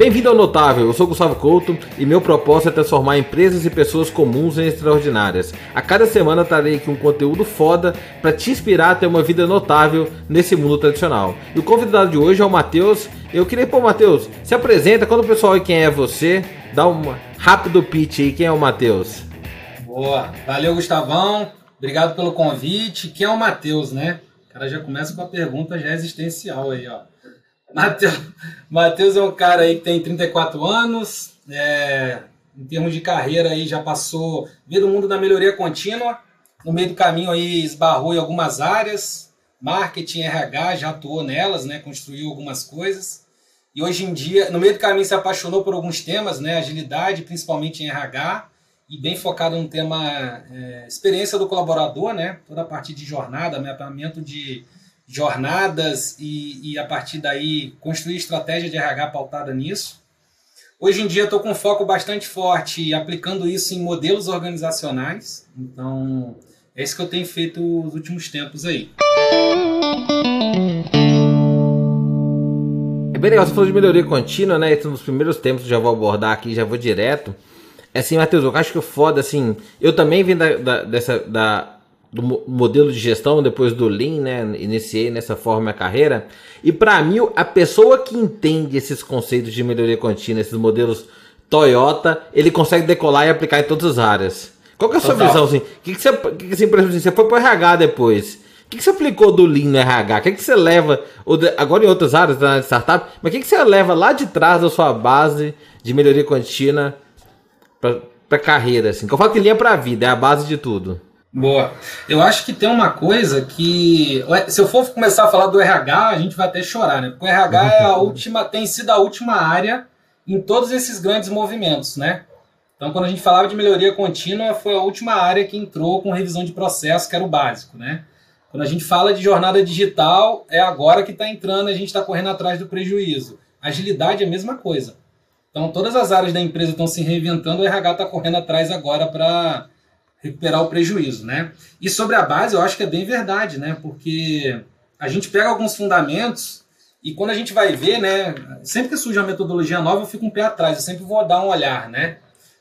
Bem-vindo ao Notável, eu sou Gustavo Couto e meu propósito é transformar empresas e pessoas comuns em extraordinárias. A cada semana trarei aqui um conteúdo foda para te inspirar a ter uma vida notável nesse mundo tradicional. E o convidado de hoje é o Matheus. Eu queria, pô, Matheus, se apresenta, quando o pessoal aí quem é você, dá um rápido pitch aí, quem é o Matheus? Boa, valeu Gustavão, obrigado pelo convite. Quem é o Matheus, né? O cara já começa com a pergunta já existencial aí, ó. Matheus é um cara aí que tem 34 anos, é, em termos de carreira aí já passou, veio do mundo da melhoria contínua, no meio do caminho aí esbarrou em algumas áreas, marketing, RH, já atuou nelas, né, construiu algumas coisas. E hoje em dia, no meio do caminho se apaixonou por alguns temas, né, agilidade, principalmente em RH, e bem focado no tema é, experiência do colaborador, né, toda a parte de jornada, mapeamento de jornadas e, e a partir daí construir estratégia de RH pautada nisso. Hoje em dia estou com foco bastante forte aplicando isso em modelos organizacionais. Então, é isso que eu tenho feito nos últimos tempos aí. É bem legal, você falou de melhoria contínua, né? Esse é um dos primeiros tempos já vou abordar aqui, já vou direto. É assim, Matheus, eu acho que o foda, assim, eu também vim da, da, dessa, da do modelo de gestão, depois do Lean, né? Iniciei nessa forma minha carreira. E para mim, a pessoa que entende esses conceitos de melhoria contínua, esses modelos Toyota, ele consegue decolar e aplicar em todas as áreas. Qual que é a sua Total. visão? Assim? O que, que você, que que, assim, por exemplo, assim, você foi para o RH depois. O que, que você aplicou do Lean no RH? O que, que você leva, agora em outras áreas da startup, mas o que, que você leva lá de trás da sua base de melhoria contínua para a carreira? Assim? Que eu falo que Lean é para a vida, é a base de tudo. Boa. Eu acho que tem uma coisa que. Se eu for começar a falar do RH, a gente vai até chorar, né? Porque o RH é a última, tem sido a última área em todos esses grandes movimentos, né? Então, quando a gente falava de melhoria contínua, foi a última área que entrou com revisão de processo, que era o básico, né? Quando a gente fala de jornada digital, é agora que está entrando, a gente está correndo atrás do prejuízo. Agilidade é a mesma coisa. Então, todas as áreas da empresa estão se reinventando, o RH está correndo atrás agora para recuperar o prejuízo, né? E sobre a base, eu acho que é bem verdade, né? Porque a gente pega alguns fundamentos e quando a gente vai ver, né? Sempre que surge uma metodologia nova, eu fico um pé atrás, eu sempre vou dar um olhar, né?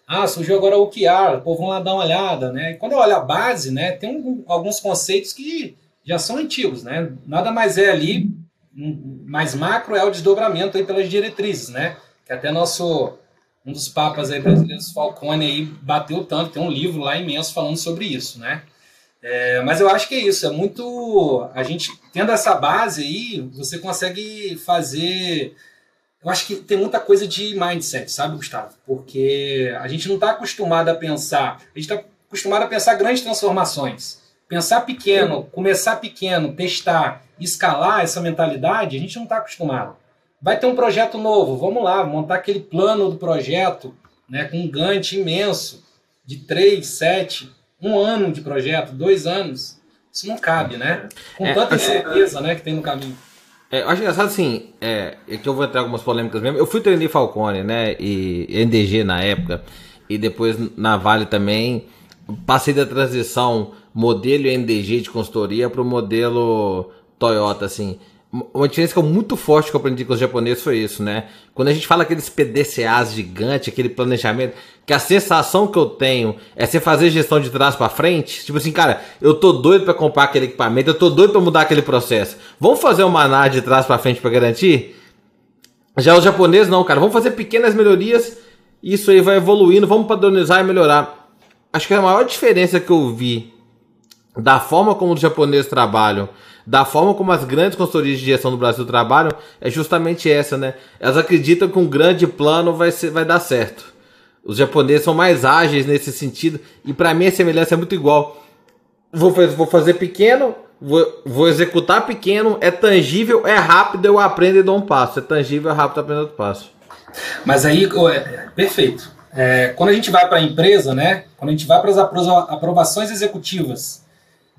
Ah, surgiu agora o OKR, pô, vamos lá dar uma olhada, né? E quando eu olho a base, né? Tem um, alguns conceitos que já são antigos, né? Nada mais é ali, mais macro é o desdobramento aí pelas diretrizes, né? Que até nosso um dos papas aí brasileiros, Falcone, aí bateu tanto, tem um livro lá imenso falando sobre isso, né? É, mas eu acho que é isso, é muito. A gente tendo essa base aí, você consegue fazer. Eu acho que tem muita coisa de mindset, sabe, Gustavo? Porque a gente não está acostumado a pensar, a gente está acostumado a pensar grandes transformações. Pensar pequeno, começar pequeno, testar, escalar essa mentalidade, a gente não está acostumado. Vai ter um projeto novo, vamos lá, montar aquele plano do projeto, né, com um Gantt imenso, de 3, 7, um ano de projeto, dois anos. Isso não cabe, né? Com é, tanta incerteza né, que tem no caminho. É, eu acho engraçado assim, é, é, que eu vou entrar algumas polêmicas mesmo. Eu fui treinar Falcone, né? E NDG na época, e depois na Vale também. Passei da transição modelo NDG de consultoria para o modelo Toyota, assim. Uma diferença muito forte que eu aprendi com os japoneses foi isso, né? Quando a gente fala aqueles PDCAs gigantes, aquele planejamento, que a sensação que eu tenho é você fazer gestão de trás para frente. Tipo assim, cara, eu tô doido para comprar aquele equipamento, eu tô doido para mudar aquele processo. Vamos fazer uma análise de trás para frente para garantir? Já os japoneses não, cara. Vamos fazer pequenas melhorias, isso aí vai evoluindo, vamos padronizar e melhorar. Acho que a maior diferença que eu vi da forma como os japoneses trabalham da forma como as grandes consultorias de gestão do Brasil trabalham, é justamente essa, né? Elas acreditam que um grande plano vai, ser, vai dar certo. Os japoneses são mais ágeis nesse sentido, e para mim a semelhança é muito igual. Vou, vou fazer pequeno, vou, vou executar pequeno, é tangível, é rápido, eu aprendo e dou um passo. É tangível, é rápido, eu aprendo outro passo. Mas aí, é, perfeito. É, quando a gente vai para a empresa, né? Quando a gente vai para as aprovações executivas,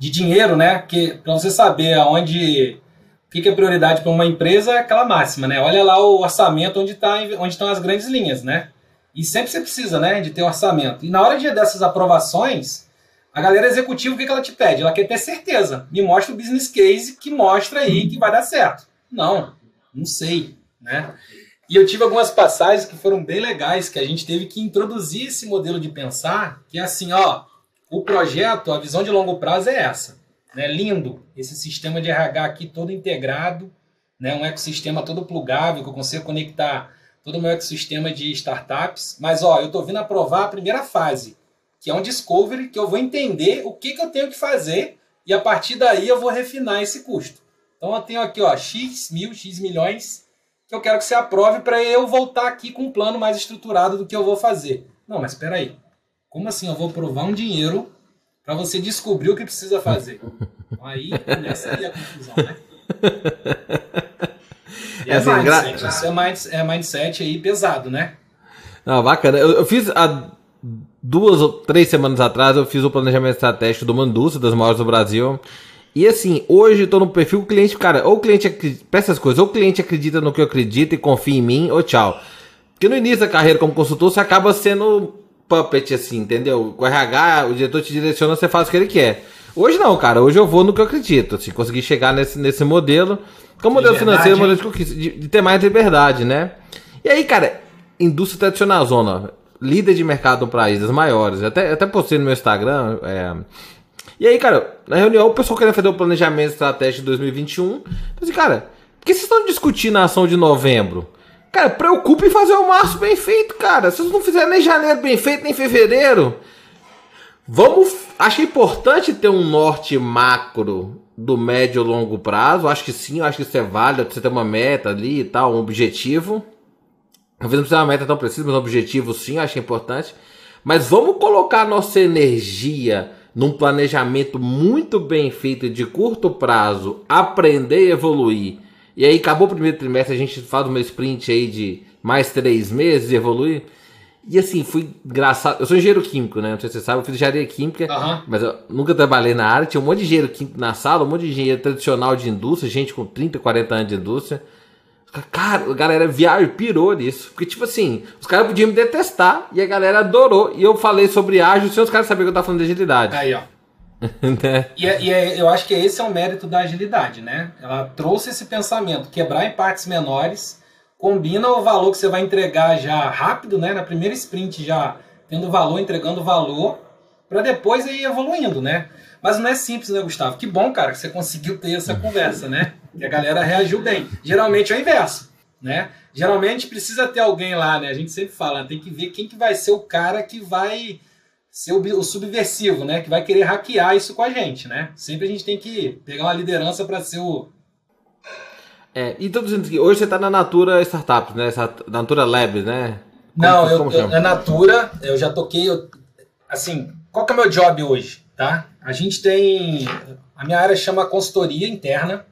de dinheiro, né? Que para você saber aonde o que, que é prioridade para uma empresa é aquela máxima, né? Olha lá o orçamento onde tá, onde estão as grandes linhas, né? E sempre você precisa, né, de ter um orçamento. E na hora de dessas aprovações, A galera executiva, o que, que ela te pede? Ela quer ter certeza. Me mostra o business case que mostra aí que vai dar certo. Não, não sei, né? E eu tive algumas passagens que foram bem legais, que a gente teve que introduzir esse modelo de pensar, que é assim, ó, o projeto, a visão de longo prazo é essa. Né? Lindo, esse sistema de RH aqui todo integrado, né? um ecossistema todo plugável, que eu consigo conectar todo o meu ecossistema de startups. Mas ó, eu estou vindo aprovar a primeira fase, que é um discovery, que eu vou entender o que, que eu tenho que fazer e a partir daí eu vou refinar esse custo. Então eu tenho aqui ó, X mil, X milhões que eu quero que você aprove para eu voltar aqui com um plano mais estruturado do que eu vou fazer. Não, mas espera aí. Como assim eu vou aprovar um dinheiro para você descobrir o que precisa fazer? Aí começa aí a confusão, né? E é, é mindset, isso é, mind, é mindset aí pesado, né? Não, bacana. Eu, eu fiz há duas ou três semanas atrás, eu fiz o planejamento estratégico do Manduça, das maiores do Brasil. E assim, hoje eu tô no perfil, o cliente, cara, ou o cliente acredita, essas coisas, ou o cliente acredita no que eu acredito e confia em mim, ou tchau. Porque no início da carreira como consultor, você acaba sendo puppet, assim, entendeu? O RH, o diretor te direciona, você faz o que ele quer. Hoje não, cara, hoje eu vou no que eu acredito, assim, consegui chegar nesse, nesse modelo, como modelo financeiro, modelo de conquista, de, de ter mais liberdade, né? E aí, cara, indústria tradicional, zona, líder de mercado para países maiores, até, até postei no meu Instagram, é, e aí, cara, na reunião o pessoal querendo fazer o planejamento estratégico de 2021. Então, assim, cara, por que vocês estão discutindo a ação de novembro? Cara, preocupe em fazer o março bem feito, cara. Se vocês não fizerem nem janeiro bem feito, nem fevereiro. Vamos. Acho importante ter um norte macro do médio e longo prazo. Acho que sim, acho que isso é válido. Você ter uma meta ali e tal, um objetivo. Talvez não precisa uma meta tão precisa, mas um objetivo sim, acho importante. Mas vamos colocar nossa energia num planejamento muito bem feito de curto prazo, aprender e evoluir. E aí acabou o primeiro trimestre, a gente faz uma sprint aí de mais três meses e evoluir. E assim, fui engraçado. Eu sou engenheiro químico, né? Não sei se você sabe, eu fiz engenharia química, uhum. mas eu nunca trabalhei na área. Tinha um monte de engenheiro químico na sala, um monte de engenheiro tradicional de indústria, gente com 30, 40 anos de indústria. Cara, a galera viajou, pirou nisso. Porque, tipo assim, os caras podiam me detestar e a galera adorou. E eu falei sobre ágil sem os caras saberem que eu tava falando de agilidade. Aí, ó. né? E, é, e é, eu acho que esse é o mérito da agilidade, né? Ela trouxe esse pensamento, quebrar em partes menores, combina o valor que você vai entregar já rápido, né? Na primeira sprint já tendo valor, entregando valor, para depois ir evoluindo, né? Mas não é simples, né, Gustavo? Que bom, cara, que você conseguiu ter essa conversa, né? E a galera reagiu bem. Geralmente é o inverso, né? Geralmente precisa ter alguém lá, né? A gente sempre fala, tem que ver quem que vai ser o cara que vai ser o, subversivo, né? Que vai querer hackear isso com a gente, né? Sempre a gente tem que pegar uma liderança para ser o é, e dizendo que hoje você está na Natura Startups, né? Natura Labs, né? Como, Não, eu, eu, na Natura, eu já toquei. Eu, assim, qual que é o meu job hoje? Tá? A gente tem. A minha área chama consultoria interna.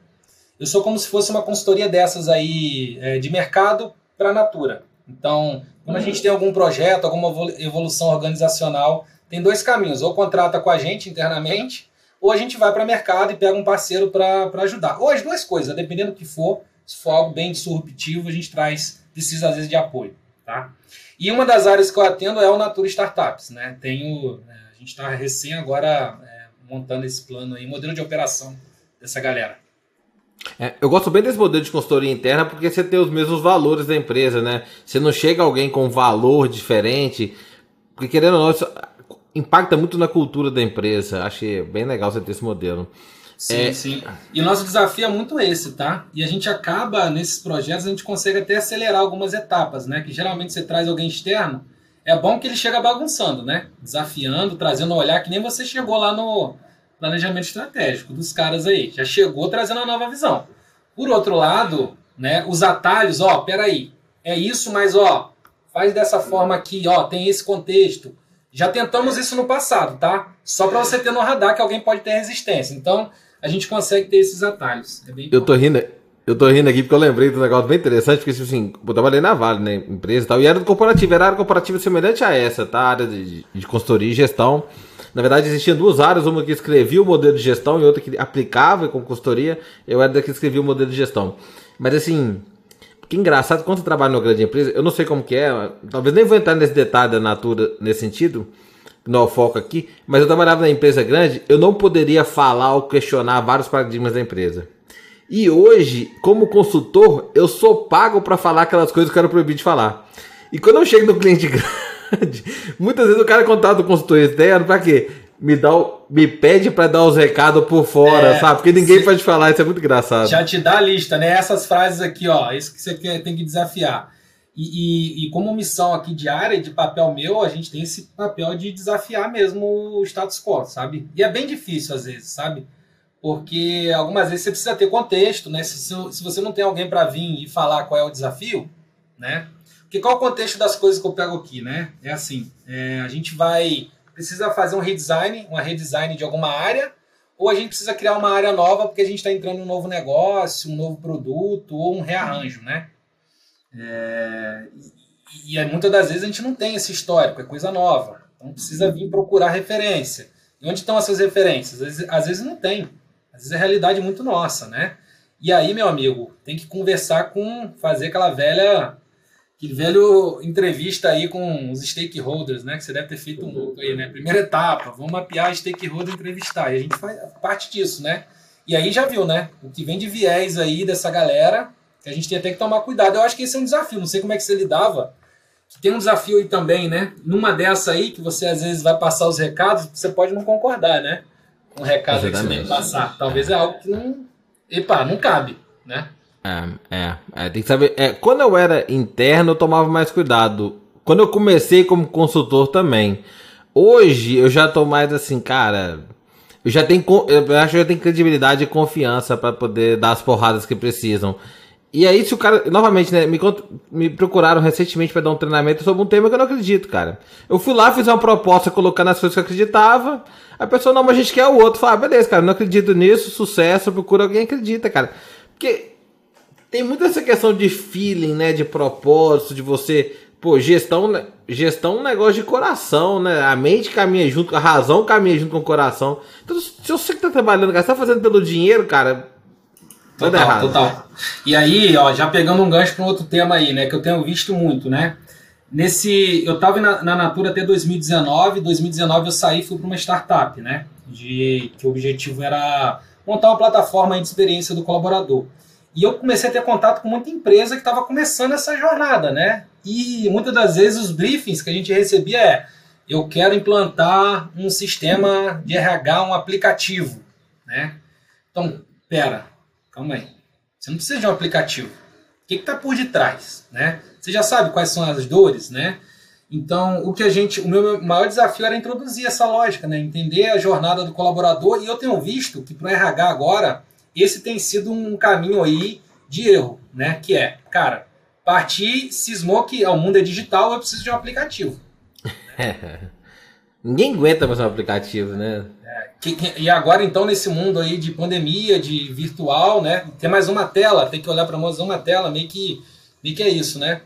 Eu sou como se fosse uma consultoria dessas aí é, de mercado para a Natura. Então, quando a gente tem algum projeto, alguma evolução organizacional, tem dois caminhos: ou contrata com a gente internamente, ou a gente vai para o mercado e pega um parceiro para ajudar. Ou as duas coisas, dependendo do que for. Se for algo bem disruptivo, a gente traz, precisa às vezes de apoio. Tá? E uma das áreas que eu atendo é o Natura Startups. Né? Tenho é, a gente está recém agora é, montando esse plano aí, modelo de operação dessa galera. É, eu gosto bem desse modelo de consultoria interna porque você tem os mesmos valores da empresa, né? Você não chega alguém com um valor diferente, porque querendo ou não, isso impacta muito na cultura da empresa. Achei bem legal você ter esse modelo. Sim, é... sim. E o nosso desafio é muito esse, tá? E a gente acaba, nesses projetos, a gente consegue até acelerar algumas etapas, né? Que geralmente você traz alguém externo é bom que ele chega bagunçando, né? Desafiando, trazendo um olhar que nem você chegou lá no planejamento estratégico dos caras aí. Já chegou trazendo uma nova visão. Por outro lado, né, os atalhos, ó, peraí, é isso, mas ó, faz dessa forma aqui, ó, tem esse contexto. Já tentamos isso no passado, tá? Só para você ter no radar que alguém pode ter resistência. Então, a gente consegue ter esses atalhos. É eu tô rindo, eu tô rindo aqui porque eu lembrei um negócio bem interessante, porque tipo assim, eu trabalhei na Vale, né, empresa e tal, e era do corporativo, era área corporativa semelhante a essa, tá, área de, de consultoria e gestão. Na verdade, existiam duas áreas, uma que escrevia o modelo de gestão e outra que aplicava com consultoria. Eu era da que escrevia o modelo de gestão. Mas assim, que engraçado, quando você trabalha numa grande empresa, eu não sei como que é, talvez nem vou entrar nesse detalhe da Natura nesse sentido, não foco aqui, mas eu trabalhava na empresa grande, eu não poderia falar ou questionar vários paradigmas da empresa. E hoje, como consultor, eu sou pago para falar aquelas coisas que eu era proibido de falar. E quando eu chego no cliente grande, muitas vezes o cara contrata o consultor externo para quê? Me, dá o, me pede para dar os recados por fora, é, sabe? Porque ninguém se... pode falar, isso é muito engraçado. Já te dá a lista, né? Essas frases aqui, ó, isso que você tem que desafiar. E, e, e, como missão aqui diária e de papel meu, a gente tem esse papel de desafiar mesmo o status quo, sabe? E é bem difícil às vezes, sabe? Porque algumas vezes você precisa ter contexto, né? Se, se você não tem alguém para vir e falar qual é o desafio, né? Porque qual é o contexto das coisas que eu pego aqui, né? É assim, é, a gente vai precisa fazer um redesign, uma redesign de alguma área, ou a gente precisa criar uma área nova porque a gente está entrando em um novo negócio, um novo produto ou um rearranjo, né? É, e, e muitas das vezes a gente não tem esse histórico, é coisa nova. Então precisa vir procurar referência. E onde estão essas referências? Às vezes, às vezes não tem. Às vezes é realidade muito nossa, né? E aí, meu amigo, tem que conversar com, fazer aquela velha, aquele velho entrevista aí com os stakeholders, né? Que você deve ter feito um pouco aí, né? Primeira etapa, vamos mapear stakeholder entrevistar. E a gente faz parte disso, né? E aí já viu, né? O que vem de viés aí dessa galera que a gente tem até que tomar cuidado. Eu acho que esse é um desafio, não sei como é que você lidava. Tem um desafio aí também, né? Numa dessa aí, que você às vezes vai passar os recados, você pode não concordar, né? Um recado que você passar. Talvez é algo que não. Epa, não cabe, né? É, é, é, tem que saber. É, quando eu era interno, eu tomava mais cuidado. Quando eu comecei como consultor também. Hoje eu já tô mais assim, cara. Eu já tenho, eu acho que eu tenho credibilidade e confiança para poder dar as porradas que precisam. E aí, se o cara. Novamente, né? Me, me procuraram recentemente para dar um treinamento sobre um tema que eu não acredito, cara. Eu fui lá, fiz uma proposta colocando as coisas que eu acreditava. A pessoa, não, mas a gente quer o outro. Fala, ah, beleza, cara, não acredito nisso, sucesso, procura alguém que acredita, cara. Porque tem muito essa questão de feeling, né? De propósito, de você. Pô, gestão, gestão é um negócio de coração, né? A mente caminha junto, a razão caminha junto com o coração. Então, se você que tá trabalhando, cara, você tá fazendo pelo dinheiro, cara, Total, total. E aí, ó, já pegando um gancho para um outro tema aí, né, que eu tenho visto muito, né? Nesse, eu estava na, na, Natura até 2019, 2019 eu saí e fui para uma startup, né? De que o objetivo era montar uma plataforma de experiência do colaborador. E eu comecei a ter contato com muita empresa que estava começando essa jornada, né? E muitas das vezes os briefings que a gente recebia é: eu quero implantar um sistema de RH, um aplicativo, né? Então, pera, Calma aí. Você não precisa de um aplicativo. O que está por detrás, né? Você já sabe quais são as dores, né? Então, o que a gente, o meu maior desafio era introduzir essa lógica, né? Entender a jornada do colaborador. E eu tenho visto que para o RH agora esse tem sido um caminho aí de erro, né? Que é, cara, partir cismou que o mundo é digital, eu preciso de um aplicativo. Ninguém aguenta mais um aplicativo, né? Que, que, e agora, então, nesse mundo aí de pandemia, de virtual, né? Tem mais uma tela, tem que olhar para mais uma tela, meio que, meio que é isso, né?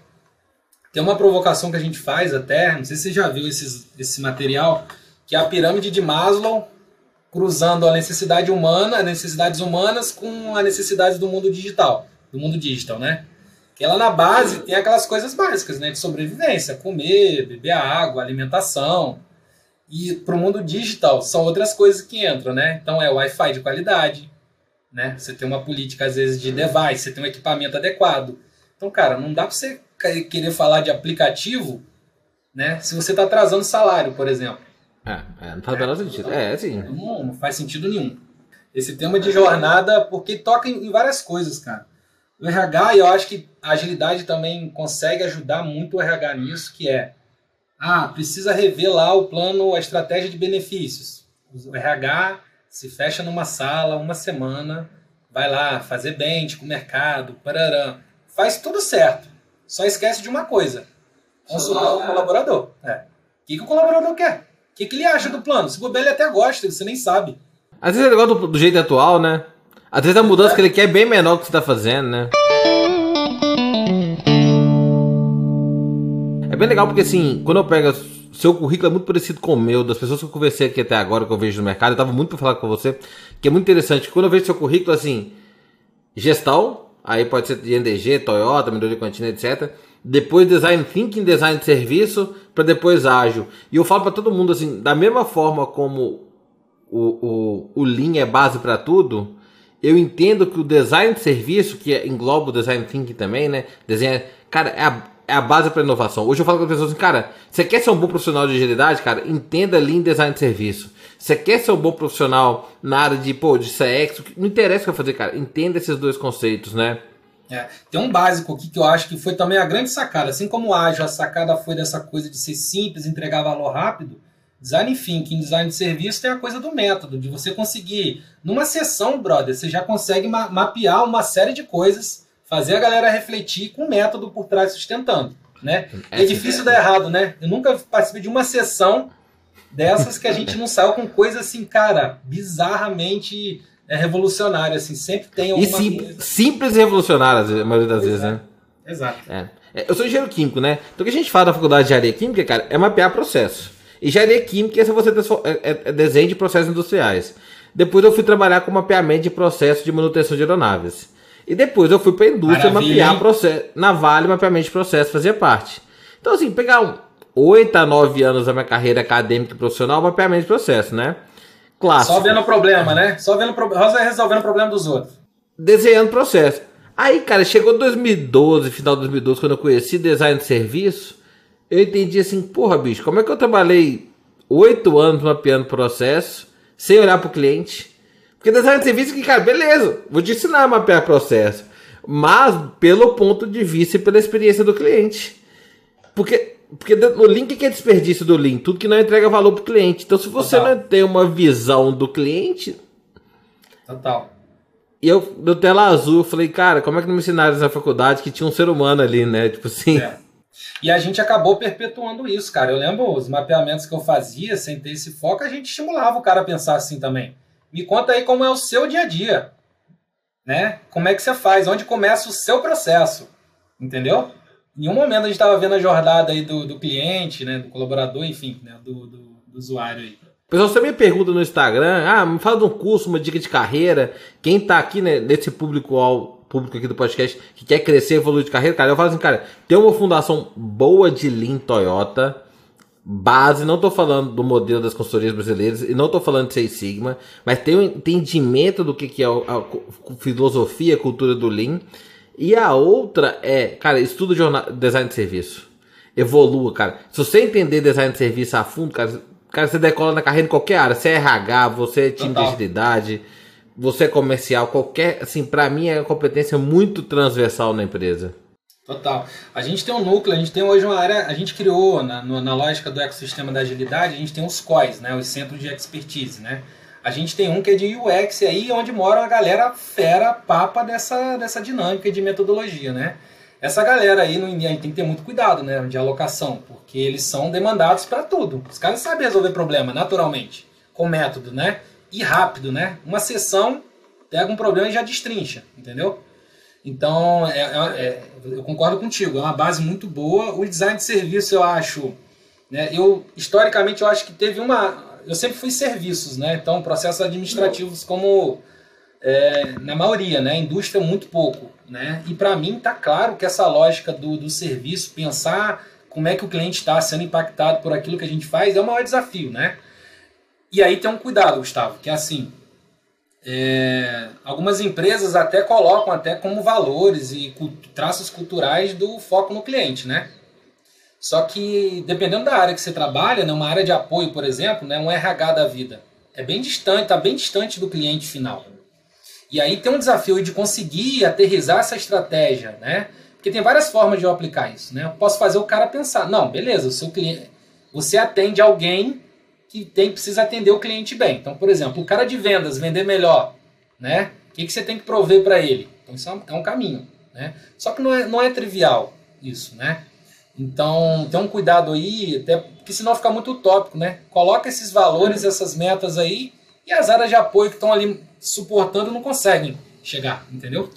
Tem uma provocação que a gente faz até, não sei se você já viu esses, esse material, que é a pirâmide de Maslow cruzando a necessidade humana, as necessidades humanas com as necessidades do mundo digital, do mundo digital, né? Que ela na base tem aquelas coisas básicas, né? De sobrevivência, comer, beber água, alimentação, e para o mundo digital são outras coisas que entram, né? Então é Wi-Fi de qualidade, né? Você tem uma política às vezes de device, você tem um equipamento adequado. Então, cara, não dá para você querer falar de aplicativo, né? Se você está atrasando salário, por exemplo. É, é não faz o menor sentido. É, sim. Não, não faz sentido nenhum. Esse tema de jornada, porque toca em, em várias coisas, cara. O RH, eu acho que a agilidade também consegue ajudar muito o RH nisso, que é ah, precisa rever lá o plano, a estratégia de benefícios. O RH se fecha numa sala uma semana, vai lá fazer bench com o mercado, parará. faz tudo certo. Só esquece de uma coisa: consultar o colaborador. É. O que, que o colaborador quer? O que, que ele acha do plano? Se bobear, ele até gosta, você nem sabe. Às vezes ele gosta do, do jeito atual, né? Às vezes a mudança é. que ele quer é bem menor do que você está fazendo, né? É bem legal porque assim, quando eu pego seu currículo é muito parecido com o meu, das pessoas que eu conversei aqui até agora, que eu vejo no mercado, eu tava muito para falar com você, que é muito interessante. Quando eu vejo seu currículo, assim, gestão, aí pode ser de NDG, Toyota, Midori Cantina, etc. depois design thinking, design de serviço, para depois ágil. E eu falo para todo mundo assim, da mesma forma como o, o, o Lean é base para tudo, eu entendo que o design de serviço, que engloba o design thinking também, né? Desenho, cara, é a, é a base para inovação. Hoje eu falo com as pessoas assim, cara, você quer ser um bom profissional de agilidade, cara? Entenda Lean Design de Serviço. Você quer ser um bom profissional na área de, pô, de CX? Não interessa o que eu fazer, cara. Entenda esses dois conceitos, né? É, tem um básico aqui que eu acho que foi também a grande sacada. Assim como o ágil, a sacada foi dessa coisa de ser simples, entregar valor rápido. Design thinking, design de serviço tem a coisa do método, de você conseguir, numa sessão, brother, você já consegue ma mapear uma série de coisas, fazer a galera refletir com o método por trás sustentando. Né? É, é difícil dar errado, né? Eu nunca participei de uma sessão dessas que a gente não saiu com coisa assim, cara, bizarramente é revolucionária, assim, sempre tem alguma e sim, coisa. simples e revolucionárias, a maioria das Exato. vezes, né? Exato. É. é. Eu sou engenheiro químico, né? Então o que a gente fala da faculdade de engenharia química, cara, é mapear processo. Engenharia química é se você é, é, é desenho de processos industriais. Depois eu fui trabalhar com mapeamento de processo de manutenção de aeronaves. E depois eu fui para a indústria Maravilha, mapear processo. Na Vale, mapeamento de processo fazia parte. Então, assim, pegar um, 8 a 9 anos da minha carreira acadêmica e profissional, mapeamento de processo, né? Clássico. Só vendo o problema, né? Só vendo resolvendo o problema dos outros. Desenhando processo. Aí, cara, chegou 2012, final de 2012, quando eu conheci design de serviço, eu entendi assim, porra, bicho, como é que eu trabalhei oito anos mapeando processo, sem olhar pro cliente? Porque design de serviço que, cara, beleza, vou te ensinar a mapear processo, mas pelo ponto de vista e pela experiência do cliente. Porque porque o link que é desperdício do link, tudo que não entrega valor para o cliente. Então, se você Total. não tem uma visão do cliente. Total. E eu, no tela azul, eu falei, cara, como é que não me ensinaram na faculdade que tinha um ser humano ali, né? Tipo assim. É. E a gente acabou perpetuando isso, cara. Eu lembro os mapeamentos que eu fazia, sem ter esse foco, a gente estimulava o cara a pensar assim também. Me conta aí como é o seu dia a dia. Né? Como é que você faz? Onde começa o seu processo? Entendeu? Em um momento a gente estava vendo a jornada aí do, do cliente, né, do colaborador, enfim, né, do, do, do usuário aí. Pessoal, você me pergunta no Instagram, ah, me fala de um curso, uma dica de carreira. Quem está aqui né, nesse público público aqui do podcast que quer crescer, evoluir de carreira, cara, eu falo assim, cara, tem uma fundação boa de Lean Toyota, base, não estou falando do modelo das consultorias brasileiras e não estou falando de Seis Sigma, mas tem um entendimento do que, que é a, a filosofia, a cultura do Lean e a outra é, cara, estuda jornal, design de serviço. Evolua, cara. Se você entender design de serviço a fundo, cara, cara você decola na carreira em qualquer área. Você é RH, você é time Total. de agilidade, você é comercial, qualquer. Assim, para mim é uma competência muito transversal na empresa. Total. A gente tem um núcleo, a gente tem hoje uma área, a gente criou na, na lógica do ecossistema da agilidade, a gente tem os COIs, né, os centros de expertise, né? A gente tem um que é de UX aí, onde mora a galera fera, papa dessa, dessa dinâmica de metodologia, né? Essa galera aí, no, a gente tem que ter muito cuidado, né, de alocação, porque eles são demandados para tudo. Os caras sabem resolver problema, naturalmente, com método, né? E rápido, né? Uma sessão pega um problema e já destrincha, entendeu? Então, é, é, é, eu concordo contigo, é uma base muito boa. O design de serviço, eu acho, né, eu historicamente eu acho que teve uma eu sempre fui serviços, né? Então, processos administrativos como é, na maioria, né? Indústria muito pouco, né? E para mim tá claro que essa lógica do, do serviço, pensar como é que o cliente está sendo impactado por aquilo que a gente faz é o maior desafio, né? E aí tem um cuidado, Gustavo, que é assim, é, algumas empresas até colocam até como valores e traços culturais do foco no cliente, né? Só que, dependendo da área que você trabalha, né, uma área de apoio, por exemplo, né, um RH da vida, é bem distante, está bem distante do cliente final. E aí tem um desafio de conseguir aterrizar essa estratégia, né? Porque tem várias formas de eu aplicar isso, né? Eu posso fazer o cara pensar, não, beleza, o seu cliente, você atende alguém que tem precisa atender o cliente bem. Então, por exemplo, o cara de vendas vender melhor, né? O que, que você tem que prover para ele? Então, isso é um é caminho, né? Só que não é, não é trivial isso, né? Então, tem um cuidado aí, até porque senão fica muito utópico, né? Coloca esses valores, essas metas aí, e as áreas de apoio que estão ali suportando não conseguem chegar, entendeu?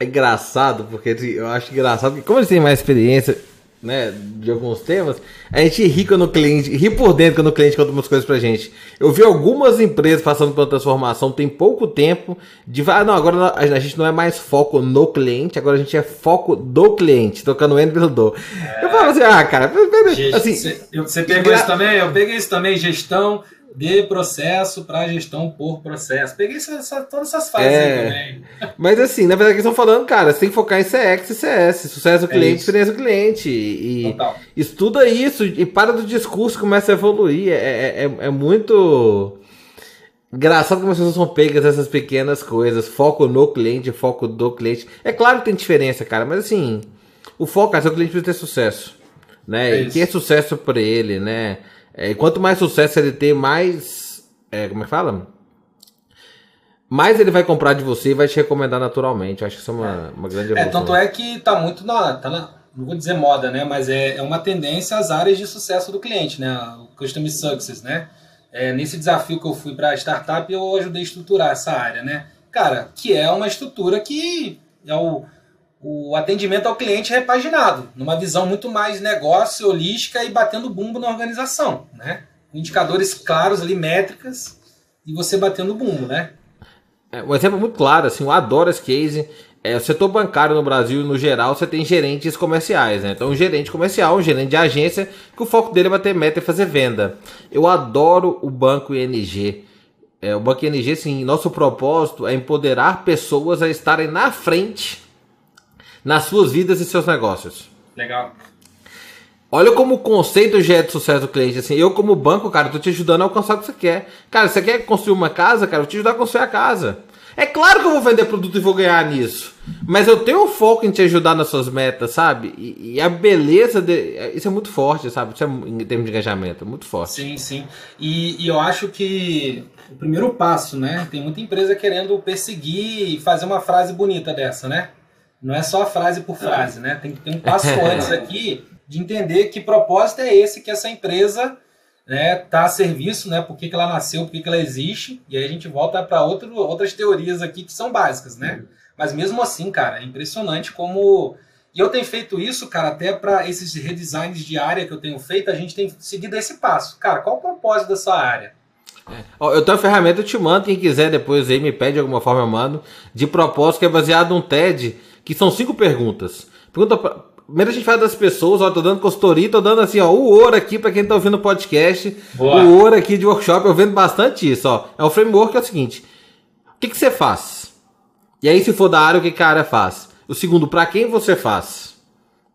É engraçado, porque assim, eu acho engraçado, porque como eles têm mais experiência, né, de alguns temas, a gente ri quando o cliente, ri por dentro quando o cliente conta umas coisas pra gente. Eu vi algumas empresas passando por transformação tem pouco tempo de ah, não, agora a gente não é mais foco no cliente, agora a gente é foco do cliente, tocando N pelo do. É... Eu falo assim, ah, cara, assim, você pegou isso também? Eu peguei isso também, gestão de processo para gestão por processo. Peguei essa, essa, todas essas fases é, aí também. Mas assim, na verdade, eles estão falando, cara, você tem que focar em CX e CS, sucesso do é cliente, experiência do cliente. E Total. estuda isso e para do discurso, começa a evoluir. É, é, é, é muito. Engraçado como as pessoas são pegas essas pequenas coisas. Foco no cliente, foco do cliente. É claro que tem diferença, cara, mas assim, o foco é o cliente precisa ter sucesso. Né? É e que é sucesso para ele, né? É, quanto mais sucesso ele ter, mais. É, como é que fala? Mais ele vai comprar de você e vai te recomendar naturalmente. Eu acho que isso é uma, uma grande evolução. É, tanto é que tá muito na, tá na. Não vou dizer moda, né? Mas é, é uma tendência às áreas de sucesso do cliente, né? O Custom Success, né? É, nesse desafio que eu fui para a startup, eu ajudei a estruturar essa área, né? Cara, que é uma estrutura que é o o atendimento ao cliente repaginado, numa visão muito mais negócio, holística e batendo bumbo na organização, né? Indicadores claros ali, métricas, e você batendo bumbo, né? É, um exemplo muito claro, assim, eu adoro esse case. É, o setor bancário no Brasil, no geral, você tem gerentes comerciais, né? Então, um gerente comercial, um gerente de agência, que o foco dele é bater meta e fazer venda. Eu adoro o banco ING. É, o banco ING, sim, nosso propósito é empoderar pessoas a estarem na frente nas suas vidas e seus negócios. Legal. Olha como o conceito já é de sucesso do cliente. Assim, eu, como banco, cara, tô te ajudando a alcançar o que você quer. Cara, você quer construir uma casa, cara, eu vou te ajudar a construir a casa. É claro que eu vou vender produto e vou ganhar nisso. Mas eu tenho um foco em te ajudar nas suas metas, sabe? E, e a beleza de. Isso é muito forte, sabe? Isso é em termos de engajamento, é muito forte. Sim, sim. E, e eu acho que o primeiro passo, né? Tem muita empresa querendo perseguir e fazer uma frase bonita dessa, né? Não é só frase por frase, né? Tem que ter um passo antes aqui de entender que propósito é esse que essa empresa né, tá a serviço, né? Por que, que ela nasceu, por que, que ela existe. E aí a gente volta para outras teorias aqui que são básicas, né? Mas mesmo assim, cara, é impressionante como. E eu tenho feito isso, cara, até para esses redesigns de área que eu tenho feito, a gente tem seguido esse passo. Cara, qual o propósito da sua área? É. eu tenho a ferramenta, eu te mando, quem quiser depois aí me pede de alguma forma, eu mando. De propósito, que é baseado num TED que são cinco perguntas. Pergunta pra... Primeiro a gente fala das pessoas, ó, tô dando consultoria, tô dando assim, ó, o ouro aqui para quem tá ouvindo o podcast, Boa. o ouro aqui de workshop, eu vendo bastante isso, ó. É o framework é o seguinte: o que que você faz? E aí se for da área, o que que a área faz? O segundo, para quem você faz?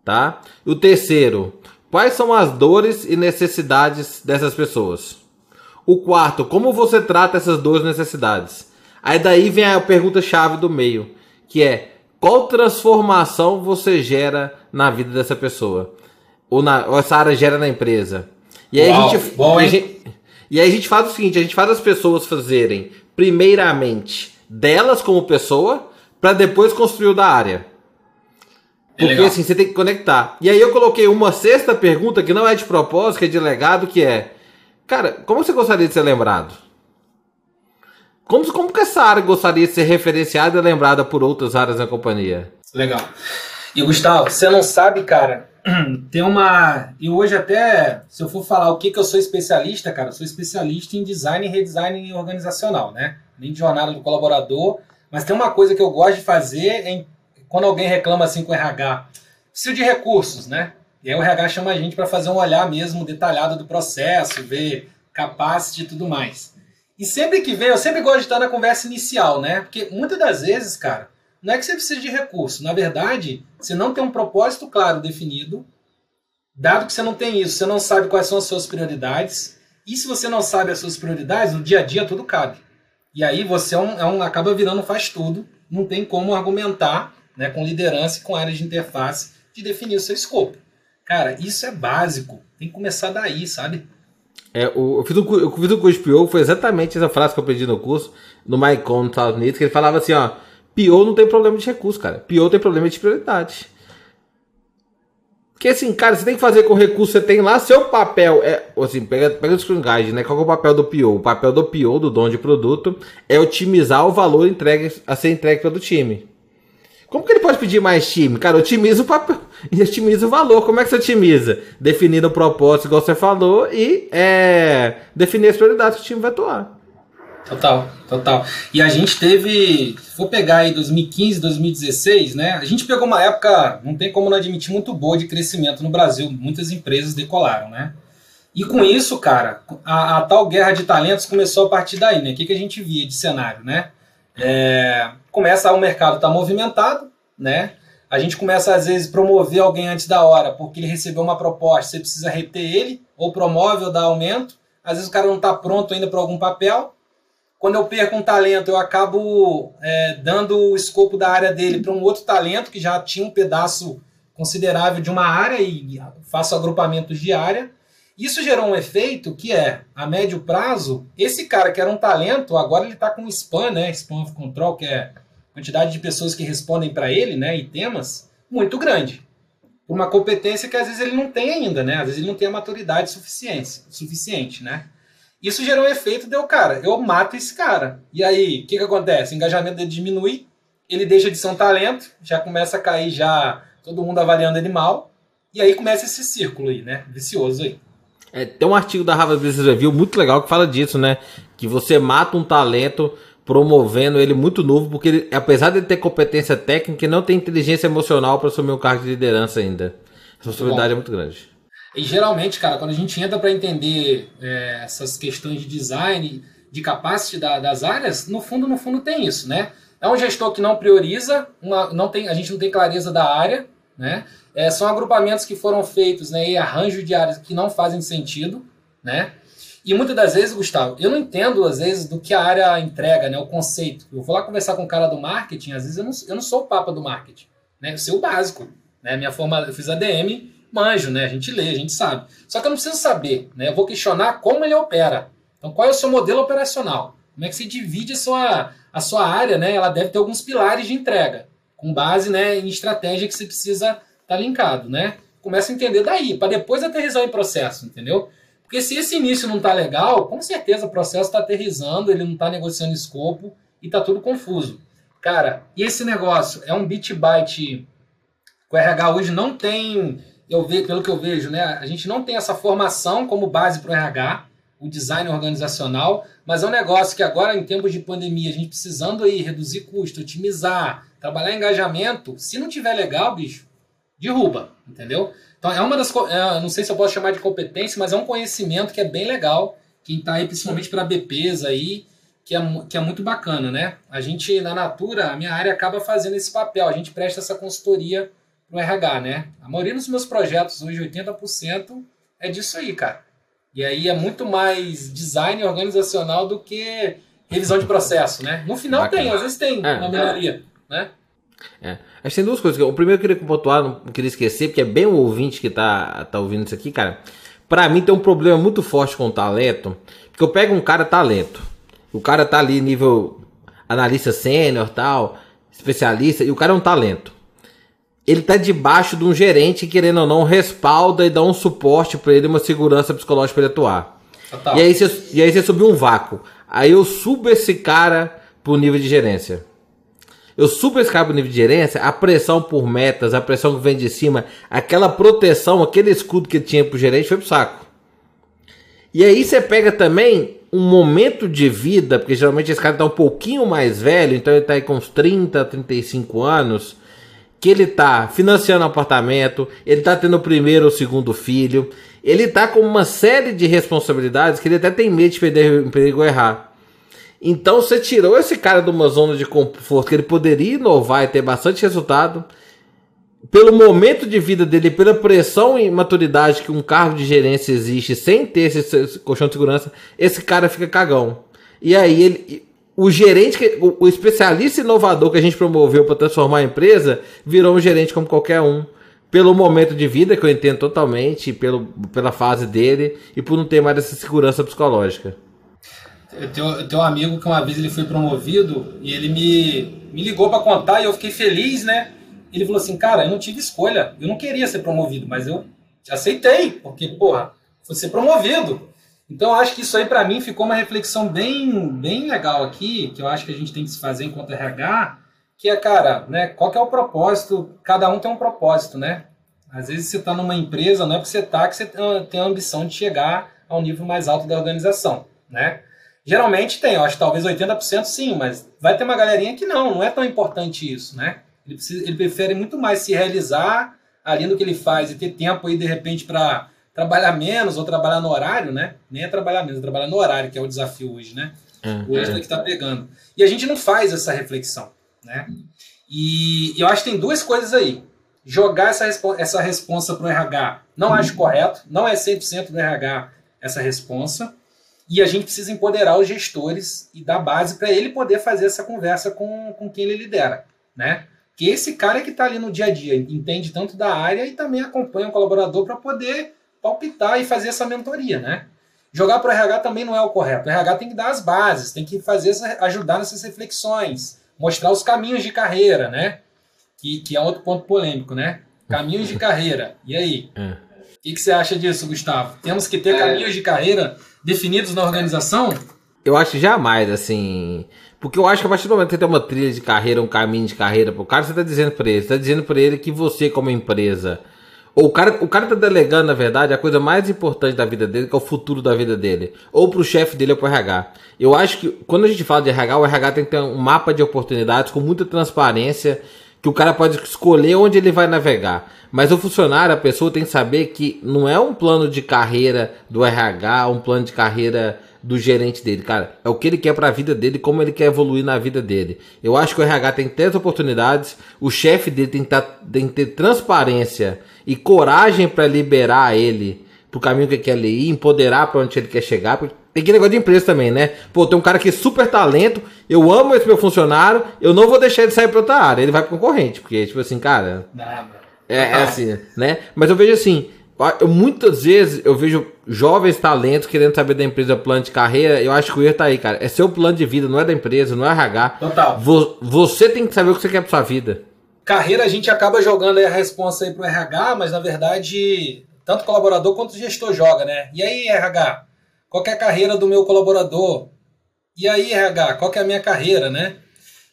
Tá? O terceiro, quais são as dores e necessidades dessas pessoas? O quarto, como você trata essas dores e necessidades? Aí daí vem a pergunta chave do meio, que é qual transformação você gera na vida dessa pessoa? Ou, na, ou essa área gera na empresa? E aí, Uau, a gente, bom, a gente, e aí a gente faz o seguinte: a gente faz as pessoas fazerem, primeiramente, delas como pessoa, para depois construir o da área. É Porque assim, você tem que conectar. E aí eu coloquei uma sexta pergunta que não é de propósito, que é de legado, que é: Cara, como você gostaria de ser lembrado? Como, como que essa área gostaria de ser referenciada e lembrada por outras áreas da companhia? Legal. E Gustavo, você não sabe, cara, tem uma. E hoje, até, se eu for falar o que, que eu sou especialista, cara, eu sou especialista em design e redesign organizacional, né? Nem de jornada do colaborador. Mas tem uma coisa que eu gosto de fazer é quando alguém reclama assim com o RH. Preciso de recursos, né? E aí o RH chama a gente para fazer um olhar mesmo detalhado do processo, ver capacity e tudo mais. E sempre que vem, eu sempre gosto de estar na conversa inicial, né? Porque muitas das vezes, cara, não é que você precisa de recurso. Na verdade, você não tem um propósito claro definido. Dado que você não tem isso, você não sabe quais são as suas prioridades. E se você não sabe as suas prioridades, no dia a dia tudo cabe. E aí você é um, é um, acaba virando faz tudo. Não tem como argumentar né, com liderança e com área de interface de definir o seu escopo. Cara, isso é básico. Tem que começar daí, sabe? É, o, eu, fiz o, eu fiz o curso de PO, foi exatamente essa frase que eu aprendi no curso, no MyCon nos Estados Unidos, que ele falava assim, ó, PO não tem problema de recurso, cara. PO tem problema de prioridade. Porque assim, cara, você tem que fazer com o recurso que você tem lá, seu papel é, assim, pega, pega o screen guide, né? Qual é o papel do PO? O papel do PO, do dono de produto, é otimizar o valor entregue, a ser entregue pelo time. Como que ele pode pedir mais time? Cara, otimiza o papel otimiza o valor. Como é que você otimiza? Definindo o propósito, igual você falou, e é, definir as prioridades que o time vai atuar. Total, total. E a gente teve, for pegar aí 2015, 2016, né? A gente pegou uma época, não tem como não admitir, muito boa de crescimento no Brasil. Muitas empresas decolaram, né? E com isso, cara, a, a tal guerra de talentos começou a partir daí, né? O que, que a gente via de cenário, né? É, começa o mercado tá movimentado, né? A gente começa às vezes promover alguém antes da hora porque ele recebeu uma proposta, você precisa reter ele, ou promove ou dá aumento. Às vezes o cara não está pronto ainda para algum papel. Quando eu perco um talento, eu acabo é, dando o escopo da área dele para um outro talento que já tinha um pedaço considerável de uma área e faço agrupamentos de área. Isso gerou um efeito que é, a médio prazo, esse cara que era um talento, agora ele está com spam, né? Spam of control, que é quantidade de pessoas que respondem para ele, né? E temas, muito grande. Uma competência que às vezes ele não tem ainda, né? Às vezes ele não tem a maturidade suficiente, suficiente né? Isso gerou um efeito, deu, cara, eu mato esse cara. E aí, o que, que acontece? O engajamento dele diminui, ele deixa de ser um talento, já começa a cair já todo mundo avaliando ele mal, e aí começa esse círculo aí, né? Vicioso aí. É, tem um artigo da Harvard Business Review muito legal que fala disso, né? Que você mata um talento promovendo ele muito novo, porque ele, apesar de ter competência técnica, não tem inteligência emocional para assumir um cargo de liderança ainda. A responsabilidade é muito grande. E geralmente, cara, quando a gente entra para entender é, essas questões de design, de capacity da, das áreas, no fundo, no fundo tem isso, né? É um gestor que não prioriza, uma, não tem, a gente não tem clareza da área, né? É, são agrupamentos que foram feitos né, e arranjo de áreas que não fazem sentido, né? E muitas das vezes, Gustavo, eu não entendo, às vezes, do que a área entrega, né? O conceito. Eu vou lá conversar com o cara do marketing, às vezes eu não, eu não sou o papa do marketing, né? Eu sei o básico, né? Minha forma, eu fiz ADM, manjo, né? A gente lê, a gente sabe. Só que eu não preciso saber, né? Eu vou questionar como ele opera. Então, qual é o seu modelo operacional? Como é que se divide a sua, a sua área, né? Ela deve ter alguns pilares de entrega, com base né, em estratégia que você precisa tá linkado, né? Começa a entender daí, para depois aterrizar em processo, entendeu? Porque se esse início não tá legal, com certeza o processo está aterrizando, ele não está negociando escopo e tá tudo confuso. Cara, e esse negócio é um bit byte o RH hoje não tem, eu vejo, pelo que eu vejo, né? A gente não tem essa formação como base para o RH, o design organizacional, mas é um negócio que agora, em tempos de pandemia, a gente precisando aí reduzir custo, otimizar, trabalhar engajamento, se não tiver legal, bicho, derruba, entendeu? Então é uma das, é, não sei se eu posso chamar de competência, mas é um conhecimento que é bem legal, que está aí principalmente para BPs aí, que é, que é muito bacana, né? A gente, na Natura, a minha área acaba fazendo esse papel, a gente presta essa consultoria no RH, né? A maioria dos meus projetos, hoje 80%, é disso aí, cara. E aí é muito mais design organizacional do que revisão de processo, né? No final bacana. tem, às vezes tem é, uma melhoria, né? É. Acho que tem duas coisas. O primeiro que eu queria pontuar, não queria esquecer, porque é bem o ouvinte que tá, tá ouvindo isso aqui, cara. Pra mim tem um problema muito forte com o talento. Porque eu pego um cara talento. O cara tá ali nível analista sênior tal, especialista, e o cara é um talento. Ele tá debaixo de um gerente, querendo ou não, respalda e dá um suporte para ele, uma segurança psicológica para ele atuar. E aí, você, e aí você subiu um vácuo. Aí eu subo esse cara pro nível de gerência. Eu super escapo o nível de gerência, a pressão por metas, a pressão que vem de cima, aquela proteção, aquele escudo que tinha pro gerente foi pro saco. E aí você pega também um momento de vida, porque geralmente esse cara tá um pouquinho mais velho, então ele tá aí com uns 30, 35 anos, que ele tá financiando apartamento, ele tá tendo o primeiro ou segundo filho, ele tá com uma série de responsabilidades que ele até tem medo de perder o emprego errar. Então você tirou esse cara de uma zona de conforto que ele poderia inovar e ter bastante resultado. Pelo momento de vida dele, pela pressão e maturidade que um cargo de gerência existe sem ter esse colchão de segurança, esse cara fica cagão. E aí ele, o gerente, o, especialista inovador que a gente promoveu para transformar a empresa, virou um gerente como qualquer um. Pelo momento de vida, que eu entendo totalmente, pelo, pela fase dele, e por não ter mais essa segurança psicológica. Eu tenho, um amigo que uma vez ele foi promovido e ele me, me ligou para contar e eu fiquei feliz, né? Ele falou assim, cara, eu não tive escolha, eu não queria ser promovido, mas eu aceitei, porque, porra, foi ser promovido. Então eu acho que isso aí para mim ficou uma reflexão bem, bem legal aqui, que eu acho que a gente tem que se fazer enquanto RH, que é, cara, né, qual que é o propósito? Cada um tem um propósito, né? Às vezes você está numa empresa, não é porque você está que você tem a ambição de chegar ao nível mais alto da organização, né? Geralmente tem, eu acho que talvez 80% sim, mas vai ter uma galerinha que não, não é tão importante isso, né? Ele, precisa, ele prefere muito mais se realizar ali no que ele faz e ter tempo aí de repente para trabalhar menos ou trabalhar no horário, né? Nem é trabalhar menos, é trabalhar no horário, que é o desafio hoje, né? Uhum. O extra que está pegando. E a gente não faz essa reflexão, né? E eu acho que tem duas coisas aí. Jogar essa, essa responsa para o RH não acho correto, não é 100% do RH essa responsa. E a gente precisa empoderar os gestores e dar base para ele poder fazer essa conversa com, com quem ele lidera, né? Que esse cara que está ali no dia a dia entende tanto da área e também acompanha o colaborador para poder palpitar e fazer essa mentoria, né? Jogar para o RH também não é o correto. O RH tem que dar as bases, tem que fazer essa, ajudar nessas reflexões, mostrar os caminhos de carreira, né? Que, que é outro ponto polêmico, né? Caminhos de carreira. E aí? É. O que, que você acha disso, Gustavo? Temos que ter é. caminhos de carreira definidos na organização? Eu acho jamais, assim. Porque eu acho que a partir do momento que você tem uma trilha de carreira, um caminho de carreira pro cara, você tá dizendo para ele, você tá dizendo para ele que você, como empresa, ou o cara, o cara tá delegando, na verdade, a coisa mais importante da vida dele, que é o futuro da vida dele. Ou pro chefe dele ou pro RH. Eu acho que quando a gente fala de RH, o RH tem que ter um mapa de oportunidades com muita transparência, que o cara pode escolher onde ele vai navegar. Mas o funcionário, a pessoa tem que saber que não é um plano de carreira do RH, um plano de carreira do gerente dele, cara. É o que ele quer para a vida dele, como ele quer evoluir na vida dele. Eu acho que o RH tem as oportunidades, o chefe dele tem que, tá, tem que ter transparência e coragem para liberar ele pro caminho que ele quer ir, empoderar para onde ele quer chegar. Tem aquele negócio de empresa também, né? Pô, tem um cara que é super talento, eu amo esse meu funcionário, eu não vou deixar ele sair pra outra área, ele vai pro concorrente, porque, tipo assim, cara. É, é assim, né? Mas eu vejo assim, eu, muitas vezes eu vejo jovens talentos querendo saber da empresa plano de carreira. Eu acho que o erro tá aí, cara. É seu plano de vida, não é da empresa, não é RH. Total. Vo, você tem que saber o que você quer pra sua vida. Carreira, a gente acaba jogando a resposta aí pro RH, mas na verdade, tanto colaborador quanto gestor joga, né? E aí, RH? Qual é a carreira do meu colaborador? E aí, RH? Qual é a minha carreira, né?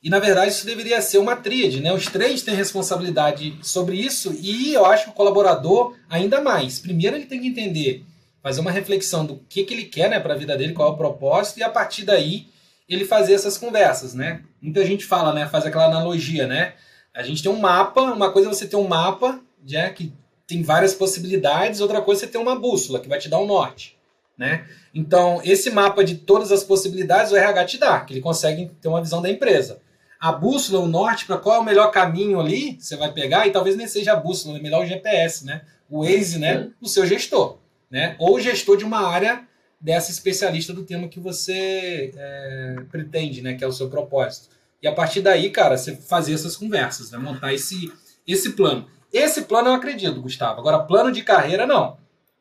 E na verdade isso deveria ser uma tríade, né? Os três têm responsabilidade sobre isso e eu acho que o colaborador ainda mais. Primeiro ele tem que entender, fazer uma reflexão do que, que ele quer né, para a vida dele, qual é o propósito, e a partir daí ele fazer essas conversas, né? Muita gente fala, né? Faz aquela analogia, né? A gente tem um mapa, uma coisa é você ter um mapa, né, que tem várias possibilidades, outra coisa é você ter uma bússola, que vai te dar um norte. Né? Então, esse mapa de todas as possibilidades o RH te dá, que ele consegue ter uma visão da empresa a bússola, o norte, para qual é o melhor caminho ali, você vai pegar, e talvez nem seja a bússola, é melhor o GPS, né? O Waze, né? O seu gestor, né? Ou o gestor de uma área dessa especialista do tema que você é, pretende, né? Que é o seu propósito. E a partir daí, cara, você fazer essas conversas, né? Montar esse, esse plano. Esse plano eu acredito, Gustavo. Agora, plano de carreira, não.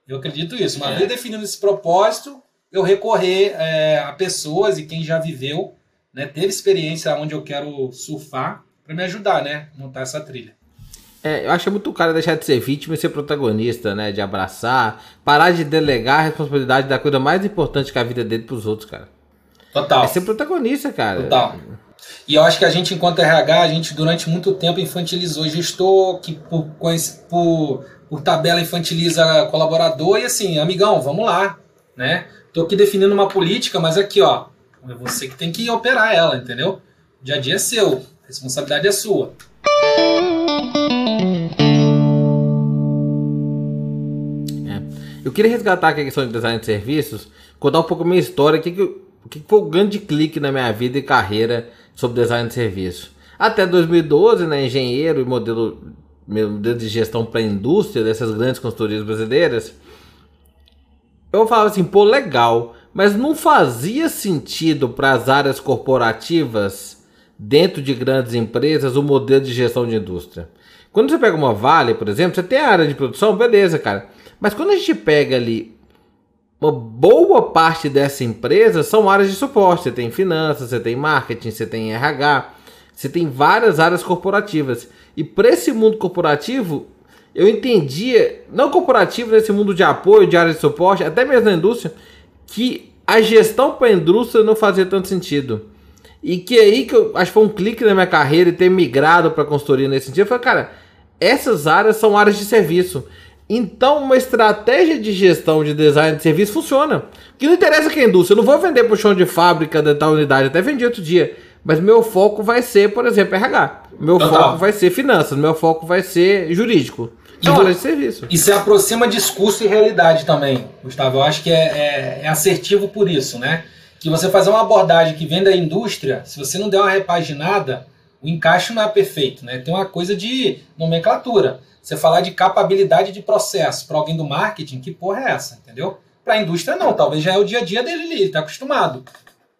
Eu acredito isso. Uma é. vez definindo esse propósito, eu recorrer é, a pessoas e quem já viveu né, teve experiência onde eu quero surfar para me ajudar, né, montar essa trilha. É, eu acho muito cara deixar de ser vítima e ser protagonista, né? De abraçar, parar de delegar a responsabilidade da coisa mais importante que a vida dele pros outros, cara. Total. É ser protagonista, cara. Total. E eu acho que a gente, enquanto RH, a gente durante muito tempo infantilizou gestor, que por, por, por tabela infantiliza colaborador, e assim, amigão, vamos lá, né? Tô aqui definindo uma política, mas aqui, ó, é você que tem que operar ela, entendeu? O dia a dia é seu, a responsabilidade é sua. É. Eu queria resgatar aqui a questão de design de serviços, contar um pouco a minha história, o que, o que foi o grande clique na minha vida e carreira sobre design de serviço. Até 2012, né, engenheiro e modelo, modelo de gestão para a indústria dessas grandes consultorias brasileiras, eu falava assim, pô, legal, mas não fazia sentido para as áreas corporativas dentro de grandes empresas o modelo de gestão de indústria. Quando você pega uma Vale, por exemplo, você tem a área de produção, beleza, cara. Mas quando a gente pega ali uma boa parte dessa empresa são áreas de suporte. Você tem finanças, você tem marketing, você tem RH, você tem várias áreas corporativas. E para esse mundo corporativo, eu entendia, não corporativo nesse mundo de apoio, de área de suporte, até mesmo na indústria, que a gestão para a indústria não fazia tanto sentido. E que aí que eu acho que foi um clique na minha carreira e ter migrado para consultoria nesse sentido. Eu falei, cara, essas áreas são áreas de serviço. Então, uma estratégia de gestão de design de serviço funciona. Que não interessa que a indústria. Eu não vou vender para o chão de fábrica da tal unidade. Até vendi outro dia. Mas meu foco vai ser, por exemplo, RH. Meu Total. foco vai ser finanças. Meu foco vai ser jurídico. Áreas de serviço. E se aproxima discurso e realidade também, Gustavo. Eu acho que é, é, é assertivo por isso, né? Que você fazer uma abordagem que vem da indústria, se você não der uma repaginada, o encaixe não é perfeito, né? Tem uma coisa de nomenclatura. Você falar de capabilidade de processo para alguém do marketing, que porra é essa, entendeu? Para a indústria não, talvez já é o dia a dia dele ali, ele está acostumado,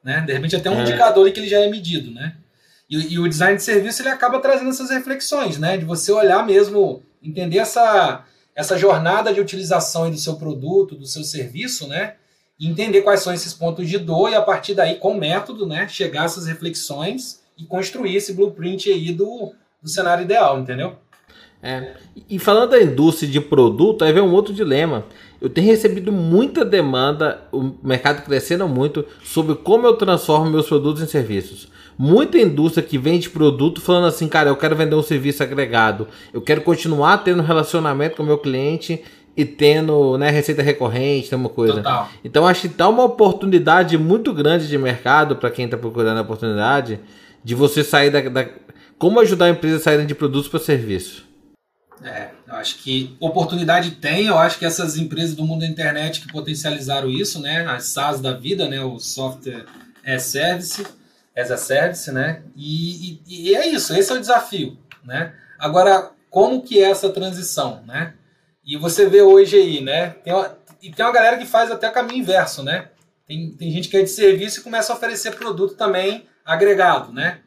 né? De repente até um é. indicador que ele já é medido, né? E, e, o design de serviço ele acaba trazendo essas reflexões, né? De você olhar mesmo, entender essa, essa jornada de utilização do seu produto, do seu serviço, né? E entender quais são esses pontos de dor e a partir daí, com o método, né? Chegar a essas reflexões e construir esse blueprint aí do, do cenário ideal, entendeu? É. E falando da indústria de produto, aí vem um outro dilema. Eu tenho recebido muita demanda, o mercado crescendo muito, sobre como eu transformo meus produtos em serviços. Muita indústria que vende produto falando assim, cara, eu quero vender um serviço agregado, eu quero continuar tendo relacionamento com o meu cliente e tendo né, receita recorrente, uma coisa. Total. Então acho que está uma oportunidade muito grande de mercado para quem está procurando a oportunidade de você sair da, da, Como ajudar a empresa a sair de produtos para serviço. É, acho que oportunidade tem, eu acho que essas empresas do mundo da internet que potencializaram isso, né, as SaaS da vida, né, o software service, as a service, né, e, e, e, é isso, esse é o desafio, né. Agora, como que é essa transição, né? E você vê hoje aí, né, tem uma, e tem uma galera que faz até o caminho inverso, né, tem, tem gente que é de serviço e começa a oferecer produto também agregado, né.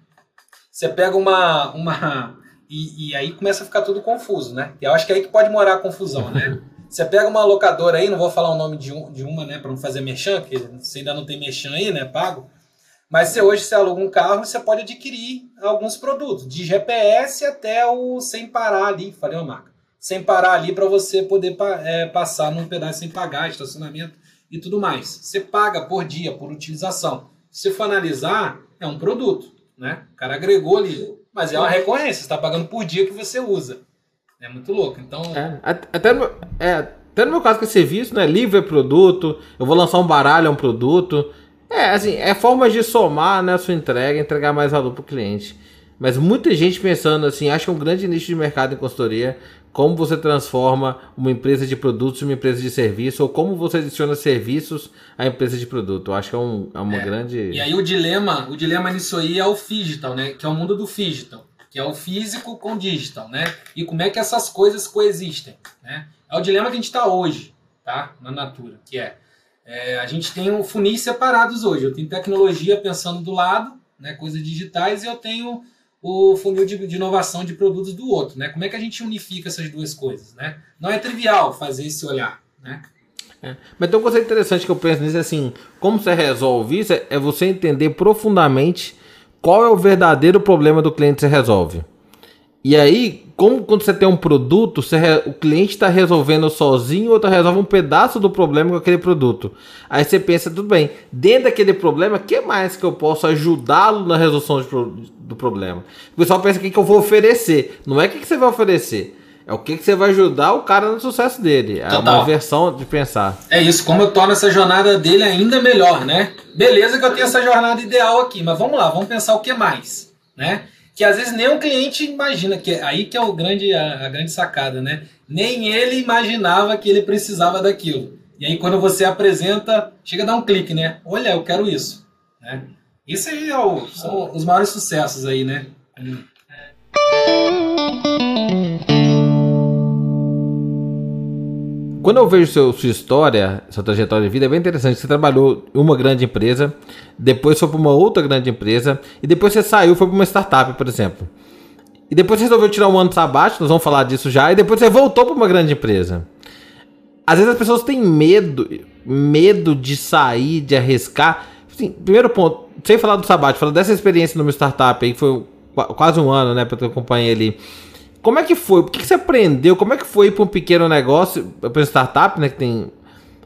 Você pega uma, uma e, e, aí começa a ficar tudo confuso, né? Eu acho que é aí que pode morar a confusão, né? Você pega uma locadora aí, não vou falar o nome de, um, de uma, né, para não fazer merchan, porque você ainda não tem merchan aí, né, pago. Mas você hoje você aluga um carro, você pode adquirir alguns produtos, de GPS até o sem parar ali, falei uma marca, sem parar ali para você poder é, passar num pedaço sem pagar, estacionamento e tudo mais. Você paga por dia, por utilização. Se for analisar, é um produto, né? O cara agregou ali mas é uma recorrência, você está pagando por dia que você usa. É muito louco. Então. É, até, no, é, até no meu caso que é serviço, né? Livro é produto, eu vou lançar um baralho, é um produto. É, assim, é forma de somar né, a sua entrega, entregar mais valor para o cliente. Mas muita gente pensando assim, acha um grande nicho de mercado em consultoria como você transforma uma empresa de produtos em uma empresa de serviço, ou como você adiciona serviços à empresa de produto. Eu acho que é, um, é uma é. grande. E aí o dilema, o dilema nisso aí é o digital, né? Que é o mundo do digital, que é o físico com digital, né? E como é que essas coisas coexistem, né? É o dilema que a gente está hoje, tá? Na Natura, que é, é a gente tem um funis separados hoje. Eu tenho tecnologia pensando do lado, né? Coisas digitais, e eu tenho o funil de, de, inovação de produtos do outro, né? Como é que a gente unifica essas duas coisas, né? Não é trivial fazer esse olhar, né? É. Mas tem uma coisa interessante que eu penso nisso, é assim, como você resolve isso é, você entender profundamente qual é o verdadeiro problema do cliente que você resolve. E aí, como quando você tem um produto, re... o cliente está resolvendo sozinho ou tá resolve um pedaço do problema com aquele produto. Aí você pensa, tudo bem, dentro daquele problema, o que mais que eu posso ajudá-lo na resolução pro... do problema? O pessoal pensa o que, que eu vou oferecer. Não é o que, que você vai oferecer. É o que, que você vai ajudar o cara no sucesso dele. É Total. uma versão de pensar. É isso, como eu torno essa jornada dele ainda melhor, né? Beleza que eu tenho essa jornada ideal aqui, mas vamos lá, vamos pensar o que mais, né? que às vezes nem o cliente imagina, que é aí que é o grande, a, a, grande sacada, né? Nem ele imaginava que ele precisava daquilo. E aí quando você apresenta, chega a dar um clique, né? Olha, eu quero isso. Né? Isso aí é o, são os maiores sucessos aí, né? Quando eu vejo seu, sua história, sua trajetória de vida, é bem interessante. Você trabalhou em uma grande empresa, depois foi para uma outra grande empresa, e depois você saiu foi para uma startup, por exemplo. E depois você resolveu tirar um ano sabático, nós vamos falar disso já, e depois você voltou para uma grande empresa. Às vezes as pessoas têm medo, medo de sair, de arriscar. Primeiro ponto, sem falar do sabático, falar dessa experiência numa startup aí, que foi quase um ano, né, para eu acompanhar ali. Como é que foi? O que, você aprendeu? Como é que foi para um pequeno negócio, para uma startup, né, que tem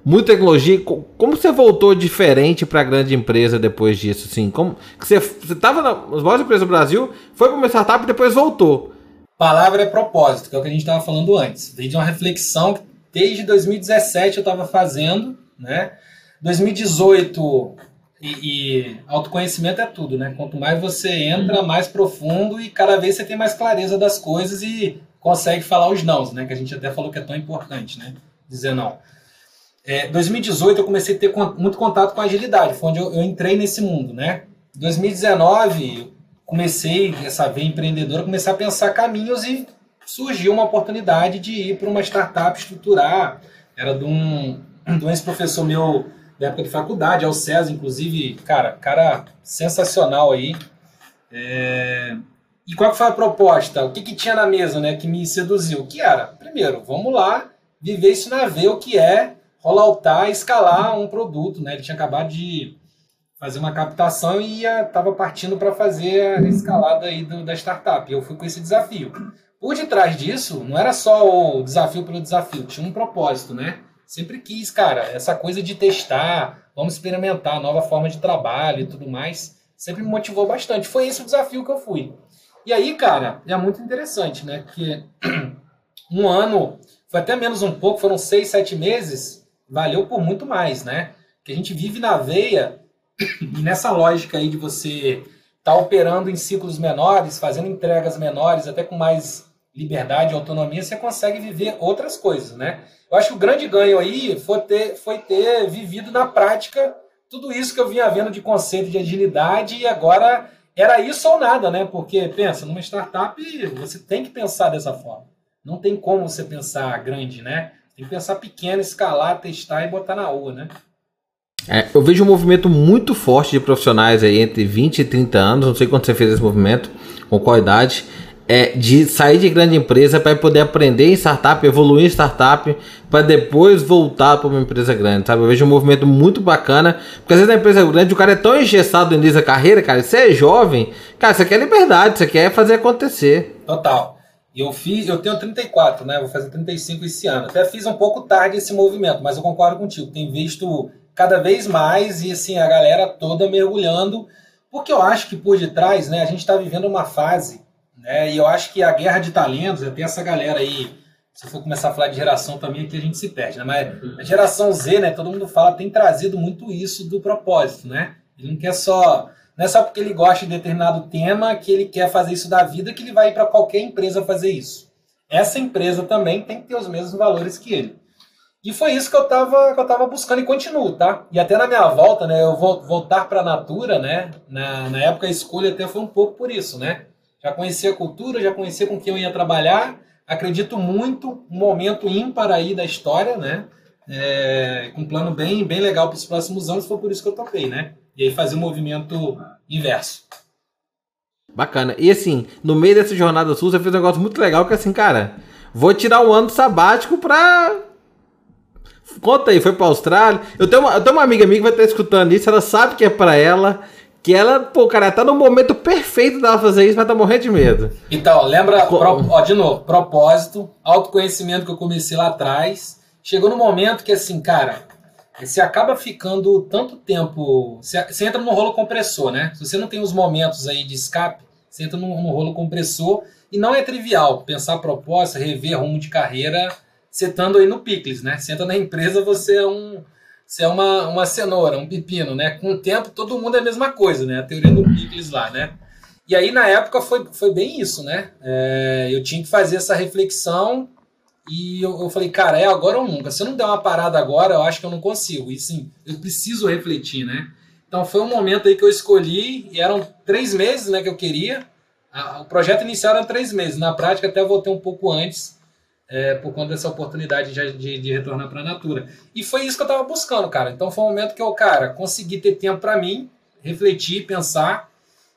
muita tecnologia. Como você voltou diferente para a grande empresa depois disso? Assim, como que você estava nas maiores empresas do Brasil, foi para uma startup e depois voltou? Palavra é propósito, que é o que a gente estava falando antes. Veio de uma reflexão que desde 2017 eu estava fazendo, né? 2018 e, e, autoconhecimento é tudo, né? Quanto mais você entra, mais profundo e cada vez você tem mais clareza das coisas e consegue falar os nãos, né? Que a gente até falou que é tão importante, né? Dizer não. É, 2018 eu comecei a ter muito contato com agilidade, foi onde eu, eu entrei nesse mundo, né? 2019 comecei essa veia empreendedora, comecei a pensar caminhos e surgiu uma oportunidade de ir para uma startup estruturar. Era de um, de um ex-professor meu da época de faculdade, ao César, inclusive, cara, cara sensacional aí. É... E qual foi a proposta? O que, que tinha na mesa, né, que me seduziu? O que era? Primeiro, vamos lá viver isso na veia, o que é rolloutar, escalar um produto, né? Ele tinha acabado de fazer uma captação e estava partindo para fazer a escalada aí do, da startup. Eu fui com esse desafio. Por detrás disso, não era só o desafio pelo desafio, tinha um propósito, né? Sempre quis, cara, essa coisa de testar, vamos experimentar nova forma de trabalho e tudo mais, sempre me motivou bastante. Foi esse o desafio que eu fui. E aí, cara, é muito interessante, né? Porque um ano, foi até menos um pouco, foram seis, sete meses, valeu por muito mais, né? Que a gente vive na veia e nessa lógica aí de você estar tá operando em ciclos menores, fazendo entregas menores, até com mais liberdade autonomia, você consegue viver outras coisas, né? Eu acho que o grande ganho aí foi ter, foi ter vivido na prática tudo isso que eu vinha vendo de conceito de agilidade e agora era isso ou nada, né? Porque, pensa, numa startup você tem que pensar dessa forma. Não tem como você pensar grande, né? Tem que pensar pequeno, escalar, testar e botar na rua, né? É, eu vejo um movimento muito forte de profissionais aí entre 20 e 30 anos, não sei quando você fez esse movimento, com qual idade, é, de sair de grande empresa para poder aprender em startup, evoluir em startup, para depois voltar para uma empresa grande, sabe? Eu vejo um movimento muito bacana, porque às vezes na empresa grande o cara é tão engessado no início da carreira, cara, você é jovem, cara, você quer liberdade, você quer fazer acontecer. Total. Eu fiz, eu tenho 34, né? Vou fazer 35 esse ano. Até fiz um pouco tarde esse movimento, mas eu concordo contigo. Tem visto cada vez mais e assim a galera toda mergulhando, porque eu acho que por detrás, né, a gente está vivendo uma fase né? E eu acho que a guerra de talentos, até essa galera aí, se for começar a falar de geração também, aqui a gente se perde, né? Mas a geração Z, né, todo mundo fala, tem trazido muito isso do propósito, né? Ele não quer só. Não é só porque ele gosta de determinado tema que ele quer fazer isso da vida que ele vai para qualquer empresa fazer isso. Essa empresa também tem que ter os mesmos valores que ele. E foi isso que eu estava que eu tava buscando e continuo, tá? E até na minha volta, né, eu vou voltar para a Natura, né? Na, na época a escolha até foi um pouco por isso, né? Já conhecia a cultura, já conhecia com quem eu ia trabalhar. Acredito muito, um momento ímpar aí da história, né? É, com um plano bem, bem legal para os próximos anos, foi por isso que eu topei, né? E aí fazer o um movimento inverso. Bacana. E assim, no meio dessa jornada sua, você fez um negócio muito legal que assim, cara, vou tirar um ano sabático pra. Conta aí, foi pra Austrália. Eu tenho uma, eu tenho uma amiga minha que vai estar escutando isso, ela sabe que é pra ela. Que ela, pô, cara, tá no momento perfeito dela fazer isso, mas tá morrendo de medo. Então, lembra, pro, ó, de novo, propósito, autoconhecimento que eu comecei lá atrás. Chegou no momento que, assim, cara, você acaba ficando tanto tempo. Você, você entra no rolo compressor, né? Se você não tem os momentos aí de escape, você entra no, no rolo compressor. E não é trivial pensar propósito, rever rumo de carreira, você estando aí no picles, né? Você entra na empresa, você é um se é uma, uma cenoura, um pepino, né? Com o tempo, todo mundo é a mesma coisa, né? A teoria do Pickles lá, né? E aí, na época, foi, foi bem isso, né? É, eu tinha que fazer essa reflexão e eu, eu, falei, cara, é agora ou nunca. Se eu não der uma parada agora, eu acho que eu não consigo. E sim, eu preciso refletir, né? Então foi um momento aí que eu escolhi, e eram três meses né, que eu queria. o projeto inicial era três meses, na prática até voltei um pouco antes é, por conta dessa oportunidade de, de, retornar para a Natura. E foi isso que eu estava buscando, cara. Então foi um momento que eu, cara, consegui ter tempo para mim, refletir, pensar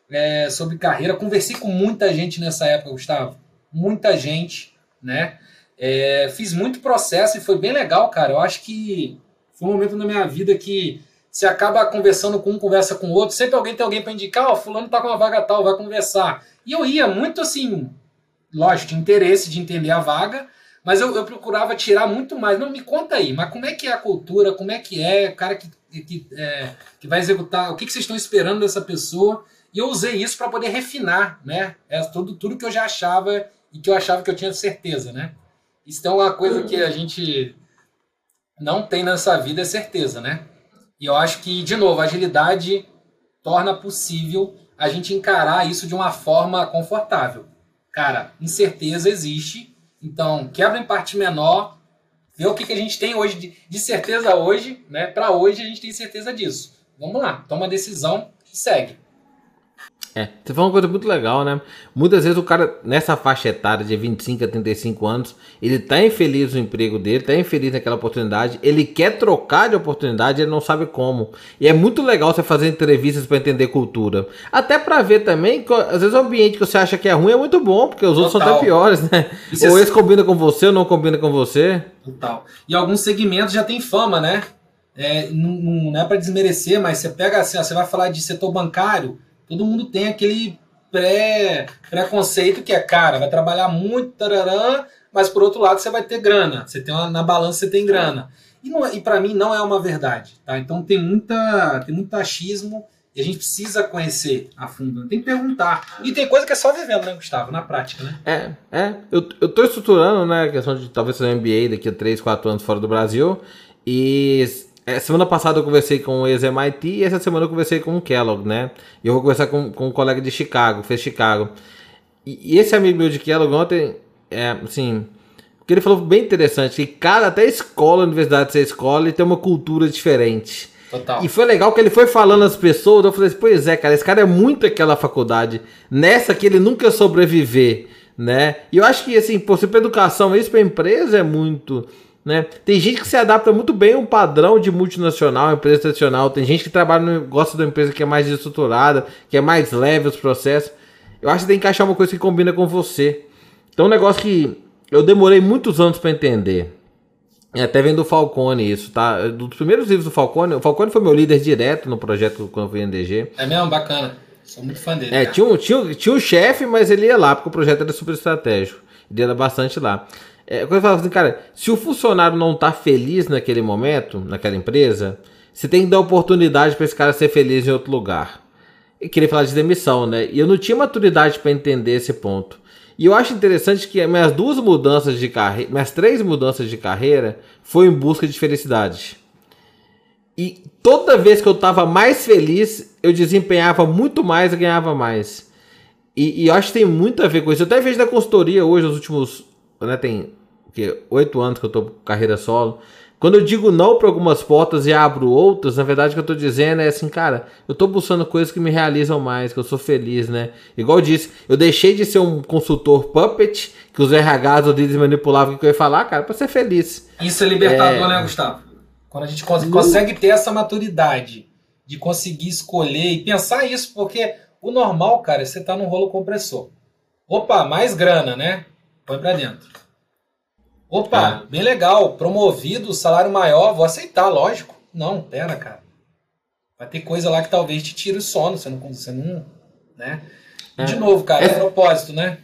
é, sobre carreira. Conversei com muita gente nessa época, Gustavo. Muita gente, né? É, fiz muito processo e foi bem legal, cara. Eu acho que foi um momento na minha vida que você acaba conversando com um, conversa com o outro. Sempre alguém tem alguém para indicar, ó, oh, fulano tá com uma vaga tal, vai conversar. E eu ia muito assim, lógico, de interesse de entender a vaga, Mas eu, eu, procurava tirar muito mais. Não, me conta aí, mas como é que é a cultura? Como é que é o cara que, que, é, que vai executar? O que, que vocês estão esperando dessa pessoa? E eu usei isso para poder refinar, né? É tudo, tudo que eu já achava e que eu achava que eu tinha certeza, né? É uma coisa que a gente não tem nessa vida, é certeza, né? E eu acho que, de novo, a agilidade torna possível a gente encarar isso de uma forma confortável. Cara, incerteza existe, então quebra em parte menor, vê o que, que a gente tem hoje de, de certeza hoje, né? Para hoje a gente tem certeza disso. Vamos lá, toma a decisão e segue. É, você falou uma coisa muito legal, né? Muitas vezes o cara, nessa faixa etária de 25 a 35 anos, ele tá infeliz no emprego dele, tá infeliz naquela oportunidade, ele quer trocar de oportunidade, ele não sabe como. E é muito legal você fazer entrevistas para entender cultura. Até para ver também, que, às vezes o ambiente que você acha que é ruim é muito bom, porque os outros Total. são até piores, né? Isso ou é... esse combina com você ou não combina com você. Total. E alguns segmentos já tem fama, né? É, não, não é para desmerecer, mas você pega assim, ó, você vai falar de setor bancário todo mundo tem aquele pré, preconceito que é, cara, vai trabalhar muito, tararã, mas por outro lado você vai ter grana. Você tem uma, na balança você tem grana. E, não, é, e para mim não é uma verdade, tá? Então tem muita tem muito achismo e a gente precisa conhecer a fundo. Tem que perguntar. E tem coisa que é só vivendo, né, Gustavo? Na prática, né? É, é. Eu, eu tô estruturando, né, a questão de talvez fazer um MBA daqui a 3, 4 anos fora do Brasil. E é, semana passada eu conversei com o ex-MIT e essa semana eu conversei com o Kellogg, né? E eu vou conversar com, com um colega de Chicago, fez Chicago. E, e esse amigo meu de Kellogg ontem, é, assim, o que ele falou bem interessante, que cada, até escola, universidade ser escola, e tem uma cultura diferente. Total. E foi legal que ele foi falando às pessoas, eu falei assim, pois é, cara, esse cara é muito aquela faculdade, nessa que ele nunca sobreviver, né? E eu acho que, assim, por ser para educação, isso para empresa é muito né? Tem gente que se adapta muito bem a um padrão de multinacional, empresa tradicional. Tem gente que trabalha no, gosta de uma empresa que é mais estruturada, que é mais leve os processos. Eu acho que tem que achar uma coisa que combina com você. Então, um negócio que eu demorei muitos anos para entender. E até vendo o Falcone isso, tá? Dos primeiros livros do Falcone, o Falcone foi meu líder direto no projeto quando eu fui em DG. É mesmo? Bacana. Sou muito fã dele. É, tinha um, tinha, tinha um chefe, mas ele ia lá, porque o projeto era super estratégico. Ia bastante lá. É, quando eu falo assim, cara, se o funcionário não tá feliz naquele momento, naquela empresa, você tem que dar oportunidade para esse cara ser feliz em outro lugar. E queria falar de demissão, né? E eu não tinha maturidade para entender esse ponto. E eu acho interessante que minhas duas mudanças de carreira, minhas três mudanças de carreira, foi em busca de felicidade. E toda vez que eu estava mais feliz, eu desempenhava muito mais e ganhava mais. E, e, acho que tem muito a ver com isso. Eu até vejo na consultoria hoje, nos últimos. Né, tem oito anos que eu tô com carreira solo. Quando eu digo não para algumas portas e abro outras, na verdade o que eu tô dizendo é assim, cara, eu tô buscando coisas que me realizam mais, que eu sou feliz, né? Igual eu disse, eu deixei de ser um consultor puppet, que os RHs ou líderes manipulavam o que eu ia falar, cara, para ser feliz. Isso é libertador, é... né, Gustavo? Quando a gente cons consegue ter essa maturidade de conseguir escolher e pensar isso, porque o normal, cara, é você tá num rolo compressor. Opa, mais grana, né? Põe pra dentro. Opa, é. bem legal, promovido, salário maior, vou aceitar, lógico. Não, pera, cara. Vai ter coisa lá que talvez te tire o sono, você não. Você não né? É. De novo, cara, é, é propósito, né?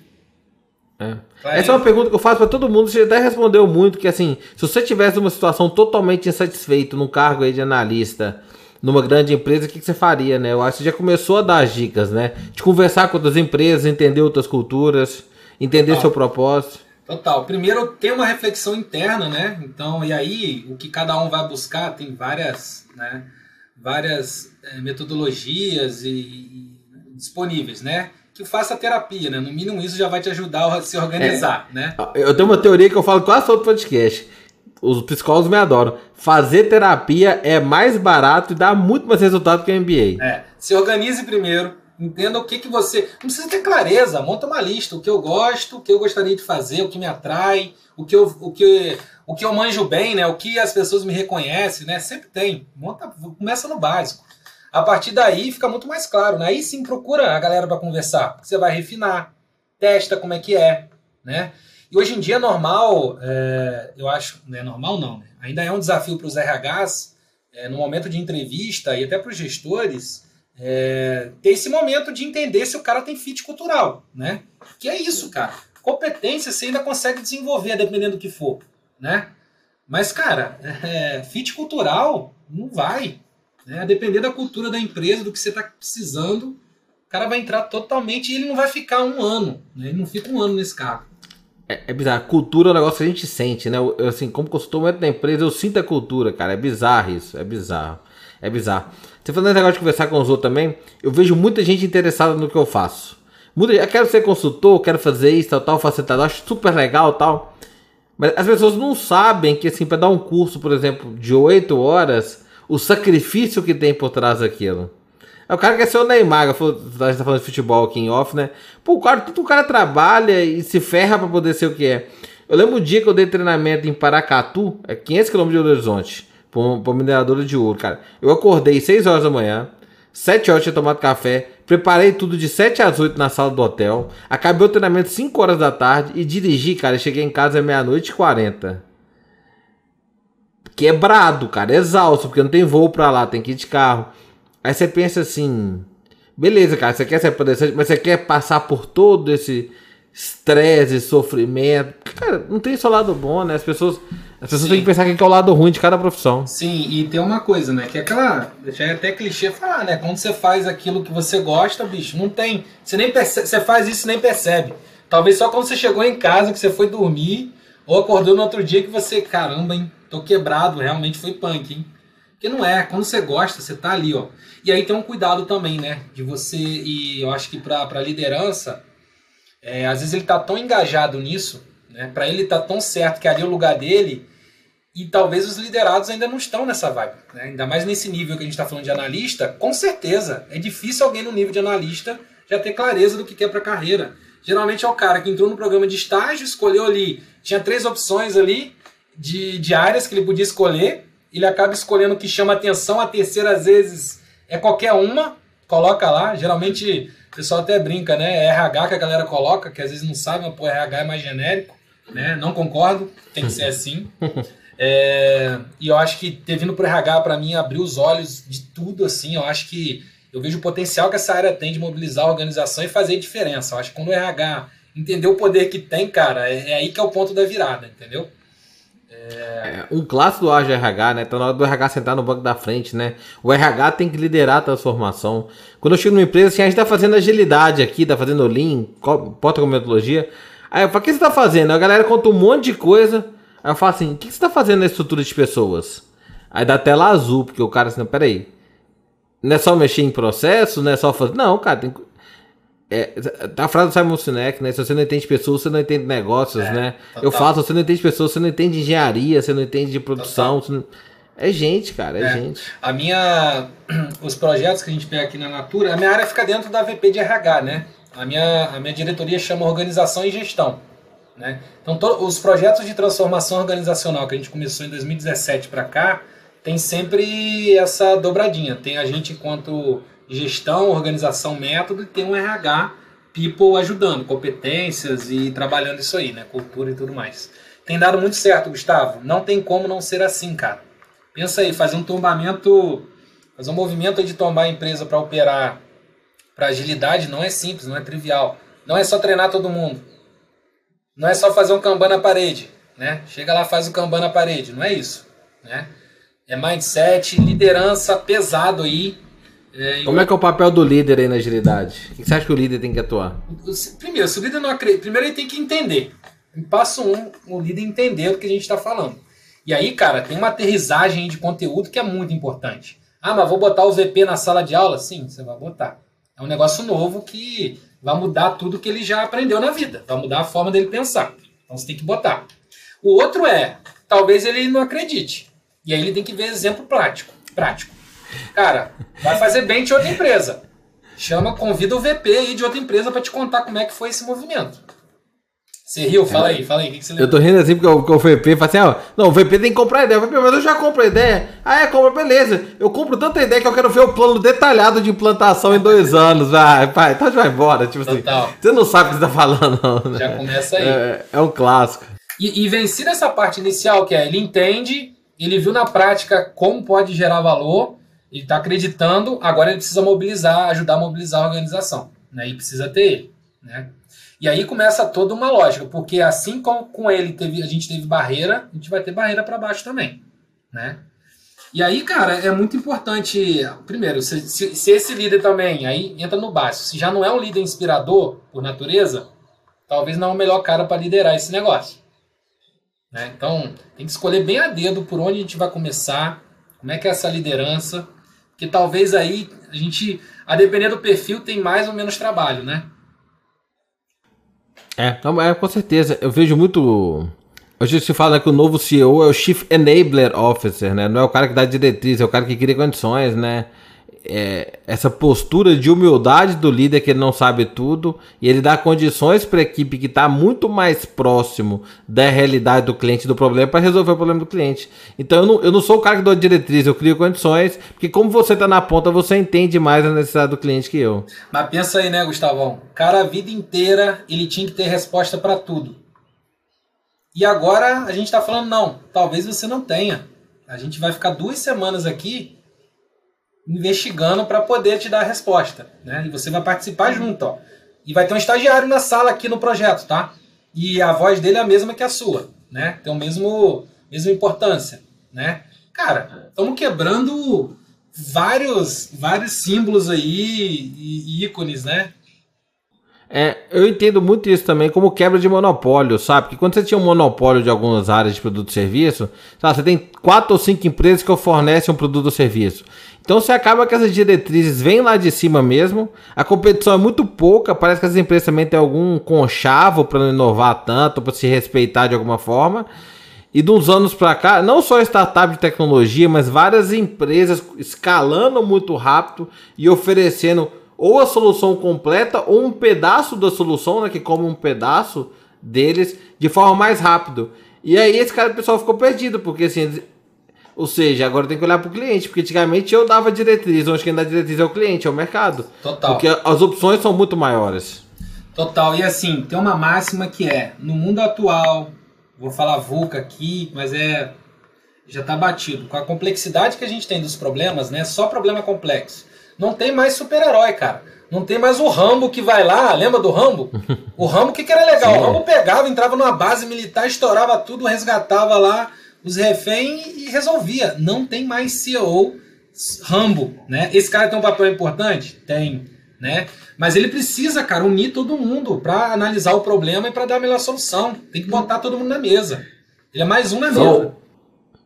É. Essa é uma pergunta que eu faço para todo mundo. Você até respondeu muito que assim, se você tivesse uma situação totalmente insatisfeito num cargo aí de analista numa grande empresa, o que, que, você faria, né? Eu acho que você já começou a dar as dicas, né? De conversar com outras empresas, entender outras culturas, entender seu propósito. Total. Primeiro tem uma reflexão interna, né? Então, e aí o que cada um vai buscar tem várias, né? Várias é, metodologias e, e, disponíveis, né? Que faça terapia, né? No mínimo isso já vai te ajudar a se organizar, é. né? Eu tenho uma teoria que eu falo quase todo podcast. Os psicólogos me adoram. Fazer terapia é mais barato e dá muito mais resultado que o MBA. É. Se organize primeiro Entenda o que, que você. Não precisa ter clareza, monta uma lista. O que eu gosto, o que eu gostaria de fazer, o que me atrai, o que eu, o que, o que eu manjo bem, né? O que as pessoas me reconhecem, né? Sempre tem. Monta, começa no básico. A partir daí fica muito mais claro, né? Aí sim procura a galera para conversar. Você vai refinar, testa como é que é, né? Hoje em dia é normal, é, eu acho, não é normal não, né? ainda é um desafio para os RHs, é, no momento de entrevista e até para os gestores, é, ter esse momento de entender se o cara tem fit cultural, né? Que é isso, cara. Competência você ainda consegue desenvolver, dependendo do que for, né? Mas, cara, é, fit cultural não vai. Né? Depender da cultura da empresa, do que você está precisando, o cara vai entrar totalmente e ele não vai ficar um ano. Né? Ele não fica um ano nesse carro. É, é bizarro. Cultura é um negócio que a gente sente, né? Eu, assim, como consultor da empresa, eu sinto a cultura, cara. É bizarro isso. É bizarro. É bizarro. Você falando esse negócio de conversar com os outros também, eu vejo muita gente interessada no que eu faço. Muita, eu quero ser consultor, quero fazer isso, tal, tal, facilitador, acho super legal, tal. Mas as pessoas não sabem que, assim, para dar um curso, por exemplo, de 8 horas, o sacrifício que tem por trás daquilo. É o cara quer ser o Neymar, a gente tá falando de futebol aqui em off, né? Pô, o cara, tudo o cara trabalha e se ferra para poder ser o que é. Eu lembro o dia que eu dei treinamento em Paracatu, é 500 km de Horizonte, para mineradora de ouro, cara. Eu acordei 6 horas da manhã, 7 horas tinha tomado café, preparei tudo de 7 às 8 na sala do hotel, acabei o treinamento 5 horas da tarde e dirigi, cara. Cheguei em casa meia-noite e 40. Quebrado, cara, exausto, porque não tem voo pra lá, tem que ir de carro. Aí você pensa assim, beleza, cara, você quer ser palestrante, mas você quer passar por todo esse estresse, sofrimento. Cara, não tem só lado bom, né? As pessoas, as pessoas têm que pensar que é o lado ruim de cada profissão. Sim, e tem uma coisa, né? Que é aquela. Já é até clichê falar, né? Quando você faz aquilo que você gosta, bicho, não tem. Você nem percebe, você faz isso e nem percebe. Talvez só quando você chegou em casa, que você foi dormir, ou acordou no outro dia que você, caramba, hein? Tô quebrado, realmente foi punk, hein? Porque não é, quando você gosta, você tá ali, ó. E aí tem um cuidado também, né? De você, e eu acho que pra, pra liderança, é, às vezes ele tá tão engajado nisso, né? Para ele tá tão certo que ali é o lugar dele, e talvez os liderados ainda não estão nessa vibe. Né? Ainda mais nesse nível que a gente está falando de analista, com certeza é difícil alguém no nível de analista já ter clareza do que quer para carreira. Geralmente é o cara que entrou no programa de estágio, escolheu ali, tinha três opções ali de, de áreas que ele podia escolher, ele acaba escolhendo o que chama atenção, a terceira às vezes é qualquer uma, coloca lá, geralmente o pessoal até brinca, né? É RH que a galera coloca, que às vezes não sabe, mas pô, RH é mais genérico, né? Não concordo, tem que ser assim. É, e eu acho que ter vindo pro RH para mim abriu os olhos de tudo assim. Eu acho que eu vejo o potencial que essa área tem de mobilizar a organização e fazer diferença. Eu acho que quando o RH entender o poder que tem, cara, é, é aí que é o ponto da virada, entendeu? É... um clássico do RH, né? Tá na hora do RH sentar no banco da frente, né? O RH tem que liderar a transformação. Quando eu chego numa empresa, assim, a gente tá fazendo agilidade aqui, tá fazendo Lean, porta com metodologia. Aí eu falo, o que você tá fazendo? A galera conta um monte de coisa. Aí eu falo assim, o que você tá fazendo na estrutura de pessoas? Aí dá tela azul, porque o cara assim, peraí. Não é só mexer em processo, não é só fazer. Não, cara, tem é, a frase do Simon Sinek, né? Se você não entende pessoas, você não entende negócios, é, né? Total. Eu falo, se você não entende pessoas, você não entende engenharia, você não entende de produção. Não... É gente, cara, é, é, gente. A minha. Os projetos que a gente pega aqui na Natura, a minha área fica dentro da VP de RH, né? A minha, a minha diretoria chama Organização e Gestão. Né? Então, to, os projetos de transformação organizacional que a gente começou em 2017 para cá, tem sempre essa dobradinha. Tem a gente enquanto gestão, organização, método e tem um RH, people ajudando, competências e trabalhando isso aí, né? Cultura e tudo mais. Tem dado muito certo, Gustavo. Não tem como não ser assim, cara. Pensa aí, fazer um tombamento, fazer um movimento de tombar a empresa para operar para agilidade não é simples, não é trivial. Não é só treinar todo mundo. Não é só fazer um Kanban na parede, né? Chega lá, faz o Kanban na parede, não é isso, né? É mindset, liderança pesado aí, é, Como é que é o papel do líder aí na agilidade? O que você acha que o líder tem que atuar? Primeiro, se o líder não acredita, primeiro ele tem que entender. Passo um, o líder entender o que a gente está falando. E aí, cara, tem uma aterrissagem de conteúdo que é muito importante. Ah, mas vou botar o VP na sala de aula? Sim, você vai botar. É um negócio novo que vai mudar tudo que ele já aprendeu na vida. Vai mudar a forma dele pensar. Então você tem que botar. O outro é, talvez ele não acredite. E aí ele tem que ver exemplo prático. prático. Cara, vai fazer bem de outra empresa. Chama, convida o VP aí de outra empresa para te contar como é que foi esse movimento. Você riu? Fala aí, fala aí. Que, que? Eu tô rindo assim porque o, o VP fala assim: ó, não, o VP tem que comprar ideia. O VP, mas eu já compro a ideia. Ah, é, compra, beleza. Eu compro tanta ideia que eu quero ver o plano detalhado de implantação em dois anos. Vai, pai, então vai embora. Tipo assim, Total. assim, você não sabe o que você tá falando, não. Né? Já começa aí. É, é um clássico. E, e vencer essa parte inicial, que é ele entende, ele viu na prática como pode gerar valor ele está acreditando, agora ele precisa mobilizar, ajudar a mobilizar a organização. Né? E precisa ter ele. Né? E aí começa toda uma lógica, porque assim como com ele teve, a gente teve barreira, a gente vai ter barreira para baixo também, né? E aí, cara, é muito importante, primeiro, se, se, se, esse líder também, aí entra no básico, se já não é um líder inspirador por natureza, talvez não é o melhor cara para liderar esse negócio. Né? Então, tem que escolher bem a dedo por onde a gente vai começar, como é que é essa liderança, que talvez aí a gente, a depender do perfil, tem mais ou menos trabalho, né? É, é com certeza. Eu vejo muito. Hoje se fala que o novo CEO é o Chief Enabler Officer, né? Não é o cara que dá diretriz, é o cara que cria condições, né? É, essa postura de humildade do líder que ele não sabe tudo e ele dá condições para a equipe que está muito mais próximo da realidade do cliente do problema para resolver o problema do cliente. Então eu não, eu não sou o cara que dou diretriz, eu crio condições, porque como você está na ponta, você entende mais a necessidade do cliente que eu. Mas pensa aí, né, Gustavão? Cara, a vida inteira ele tinha que ter resposta para tudo. E agora a gente está falando, não, talvez você não tenha. A gente vai ficar duas semanas aqui investigando para poder te dar a resposta, né? E você vai participar junto, ó. E vai ter um estagiário na sala aqui no projeto, tá? E a voz dele é a mesma que a sua, né? Tem o mesmo mesma importância, né? Cara, estamos quebrando vários vários símbolos aí e ícones, né? É, eu entendo muito isso também como quebra de monopólio, sabe? Porque quando você tinha um monopólio de algumas áreas de produto e serviço, sabe? você tem quatro ou cinco empresas que fornecem um produto ou serviço. Então você acaba que essas diretrizes vêm lá de cima mesmo, a competição é muito pouca, parece que as empresas também têm algum conchavo para não inovar tanto, para se respeitar de alguma forma. E de uns anos para cá, não só startup de tecnologia, mas várias empresas escalando muito rápido e oferecendo ou a solução completa ou um pedaço da solução, né, que come um pedaço deles de forma mais rápido. E aí esse cara, o pessoal ficou perdido, porque assim, ou seja, agora tem que olhar para o cliente, porque antigamente eu dava diretriz, hoje quem dá diretriz é o cliente, é o mercado. Total. Porque as opções são muito maiores. Total. E assim, tem uma máxima que é, no mundo atual, vou falar VUCA aqui, mas é já está batido. Com a complexidade que a gente tem dos problemas, né? Só problema complexo. Não tem mais super-herói, cara. Não tem mais o Rambo que vai lá, lembra do Rambo? O Rambo, o que, que era legal? Sim. O Rambo pegava, entrava numa base militar, estourava tudo, resgatava lá os reféns e resolvia. Não tem mais CEO Rambo, né? Esse cara tem um papel importante? Tem, né? Mas ele precisa, cara, unir todo mundo para analisar o problema e para dar a melhor solução. Tem que botar todo mundo na mesa. Ele é mais um na mesa.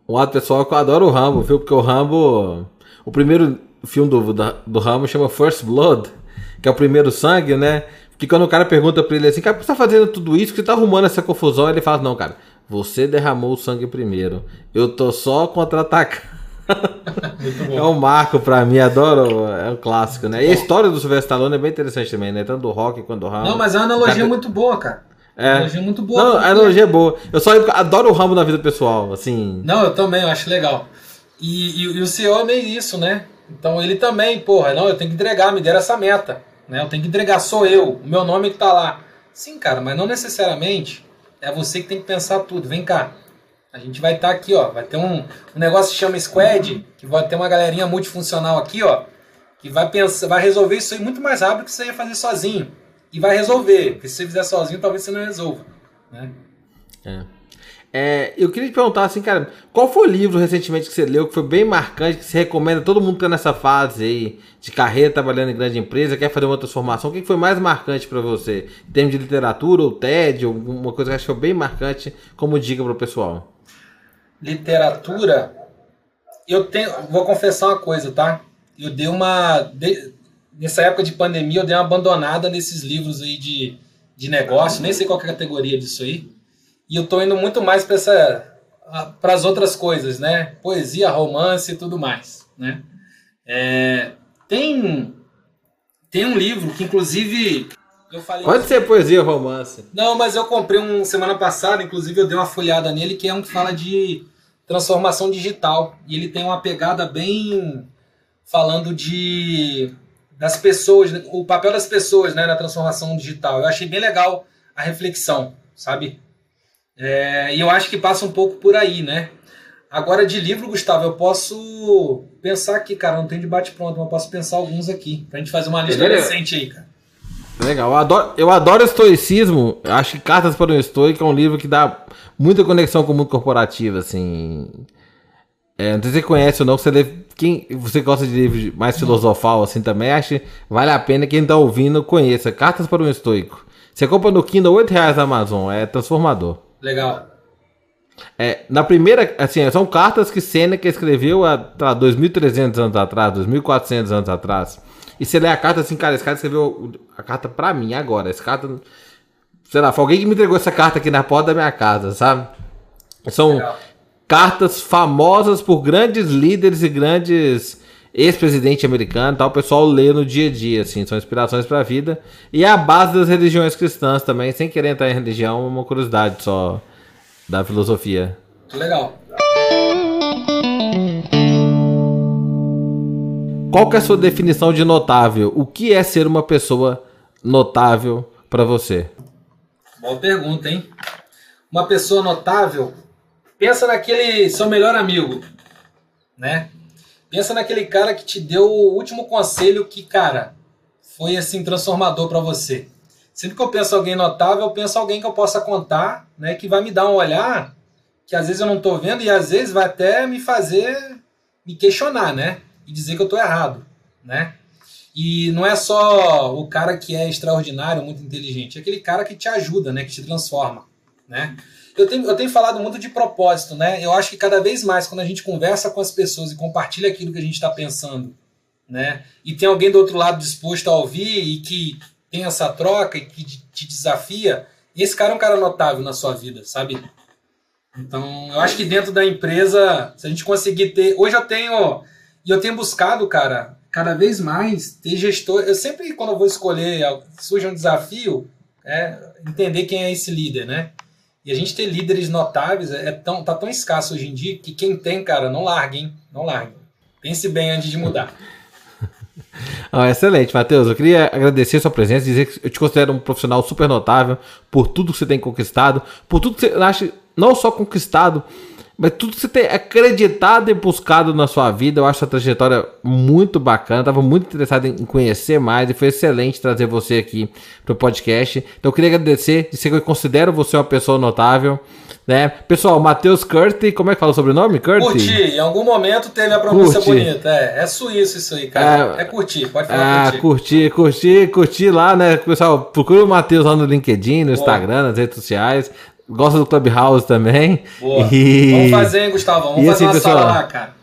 Um lado pessoal que eu adoro o Rambo, viu? Porque o Rambo. O primeiro filme do, do, do Rambo chama First Blood, que é o primeiro sangue, né? Que quando o cara pergunta pra ele assim, cara, por que você tá fazendo tudo isso? Que você tá arrumando essa confusão? Ele fala, não, cara, você derramou o sangue primeiro. Eu tô só contra-atacando. é um marco pra mim, adoro, é um clássico, né? E a história do Sylvester Stallone é bem interessante também, né? Tanto do rock quanto do Rambo. Não, mas é uma analogia cara... muito boa, cara. É. Analogia muito boa. Não, a analogia é boa. Eu só adoro o Rambo na vida pessoal, assim. Não, eu também, eu acho legal. E, e, e o CEO é meio isso, né? Então ele também, porra, não, eu tenho que entregar, me deram essa meta. Né? Eu tenho que entregar, sou eu, o meu nome que tá lá. Sim, cara, mas não necessariamente é você que tem que pensar tudo. Vem cá. A gente vai estar tá aqui, ó. Vai ter um, um negócio que chama Squad, que vai ter uma galerinha multifuncional aqui, ó. Que vai pensar, vai resolver isso aí muito mais rápido que você ia fazer sozinho. E vai resolver. Porque se você fizer sozinho, talvez você não resolva. Né? É. É, eu queria te perguntar assim, cara, qual foi o livro recentemente que você leu que foi bem marcante, que você recomenda todo mundo que tá nessa fase aí de carreira, trabalhando em grande empresa, quer fazer uma transformação? O que foi mais marcante para você? Em termos de literatura ou TED, alguma coisa que achou bem marcante como dica para o pessoal? Literatura, eu tenho, vou confessar uma coisa, tá? Eu dei uma. De, nessa época de pandemia, eu dei uma abandonada nesses livros aí de, de negócio, nem sei qual é a categoria disso aí e eu tô indo muito mais para essa para as outras coisas, né? Poesia, romance e tudo mais, né? É, tem tem um livro que inclusive eu falei Pode ser poesia, romance. Não, mas eu comprei um semana passada, inclusive eu dei uma folhada nele que é um que fala de transformação digital e ele tem uma pegada bem falando de das pessoas, o papel das pessoas, né, na transformação digital. Eu achei bem legal a reflexão, sabe? É, e eu acho que passa um pouco por aí, né? Agora, de livro, Gustavo, eu posso pensar aqui, cara. Não tem debate pronto, mas eu posso pensar alguns aqui. Pra gente fazer uma lista recente aí, cara. Legal, eu adoro, eu adoro estoicismo. Acho que Cartas para um Estoico é um livro que dá muita conexão com o mundo corporativo, assim. É, não sei se você conhece ou não, você lê, quem você gosta de livro mais filosofal assim também, acho que vale a pena quem está ouvindo conheça. Cartas para um Estoico. Você compra no Kindle 8 reais na Amazon, é transformador. Legal. É, na primeira, assim, são cartas que Seneca escreveu há 2.300 anos atrás, 2.400 anos atrás. E você lê a carta assim, cara, esse cara escreveu a carta pra mim agora. Essa carta, sei lá, foi alguém que me entregou essa carta aqui na porta da minha casa, sabe? São Legal. cartas famosas por grandes líderes e grandes ex-presidente americano, tal, o pessoal lê no dia a dia, assim, são inspirações para a vida e é a base das religiões cristãs também, sem querer entrar em religião, uma curiosidade só da filosofia. Legal. Qual que é a sua definição de notável? O que é ser uma pessoa notável para você? Boa pergunta, hein? Uma pessoa notável, pensa naquele seu melhor amigo, né? Pensa naquele cara que te deu o último conselho que, cara, foi assim transformador para você. Sempre que eu penso alguém notável, eu penso alguém que eu possa contar, né, que vai me dar um olhar que às vezes eu não estou vendo e às vezes vai até me fazer me questionar, né, e dizer que eu estou errado, né? E não é só o cara que é extraordinário, muito inteligente, é aquele cara que te ajuda, né, que te transforma, né? Eu tenho, eu tenho falado muito de propósito, né? Eu acho que cada vez mais, quando a gente conversa com as pessoas e compartilha aquilo que a gente está pensando, né? E tem alguém do outro lado disposto a ouvir e que tem essa troca e que te desafia, esse cara é um cara notável na sua vida, sabe? Então, eu acho que dentro da empresa, se a gente conseguir ter. Hoje eu tenho. E eu tenho buscado, cara, cada vez mais ter gestor. Eu sempre, quando eu vou escolher, surge um desafio, é entender quem é esse líder, né? E a gente ter líderes notáveis é tão, tá tão escasso hoje em dia que quem tem, cara, não larguem, não larguem. Pense bem antes de mudar. Ah, excelente, Matheus. Eu queria agradecer sua presença, dizer que eu te considero um profissional super notável por tudo que você tem conquistado, por tudo que você acha não só conquistado, mas tudo que você tem acreditado e buscado na sua vida. Eu acho a trajetória muito bacana. Estava muito interessado em conhecer mais e foi excelente trazer você aqui para o podcast. Então eu queria agradecer, dizer que eu considero você uma pessoa notável. Né? Pessoal, Matheus Curti, como é que fala o sobrenome? Curti? Curti, em algum momento teve a pronúncia bonita. É, é suíço isso aí, cara. É, é curtir, pode falar ah, curtir. Curtir, curtir, lá, né? Pessoal, procura o Matheus lá no LinkedIn, no Instagram, nas redes sociais. Gosta do Clubhouse também. Boa. E... Vamos fazer, hein, Gustavo? Vamos e fazer assim, uma pessoal, sala lá, cara.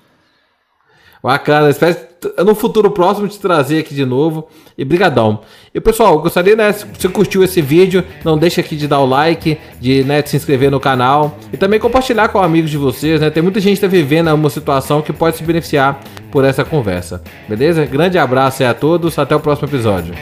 Bacana, espero no futuro próximo te trazer aqui de novo. E brigadão. E pessoal, gostaria, né, se você curtiu esse vídeo, não deixe aqui de dar o like, de, né, de se inscrever no canal e também compartilhar com amigos de vocês, né? Tem muita gente que tá vivendo uma situação que pode se beneficiar por essa conversa. Beleza? Grande abraço a todos, até o próximo episódio.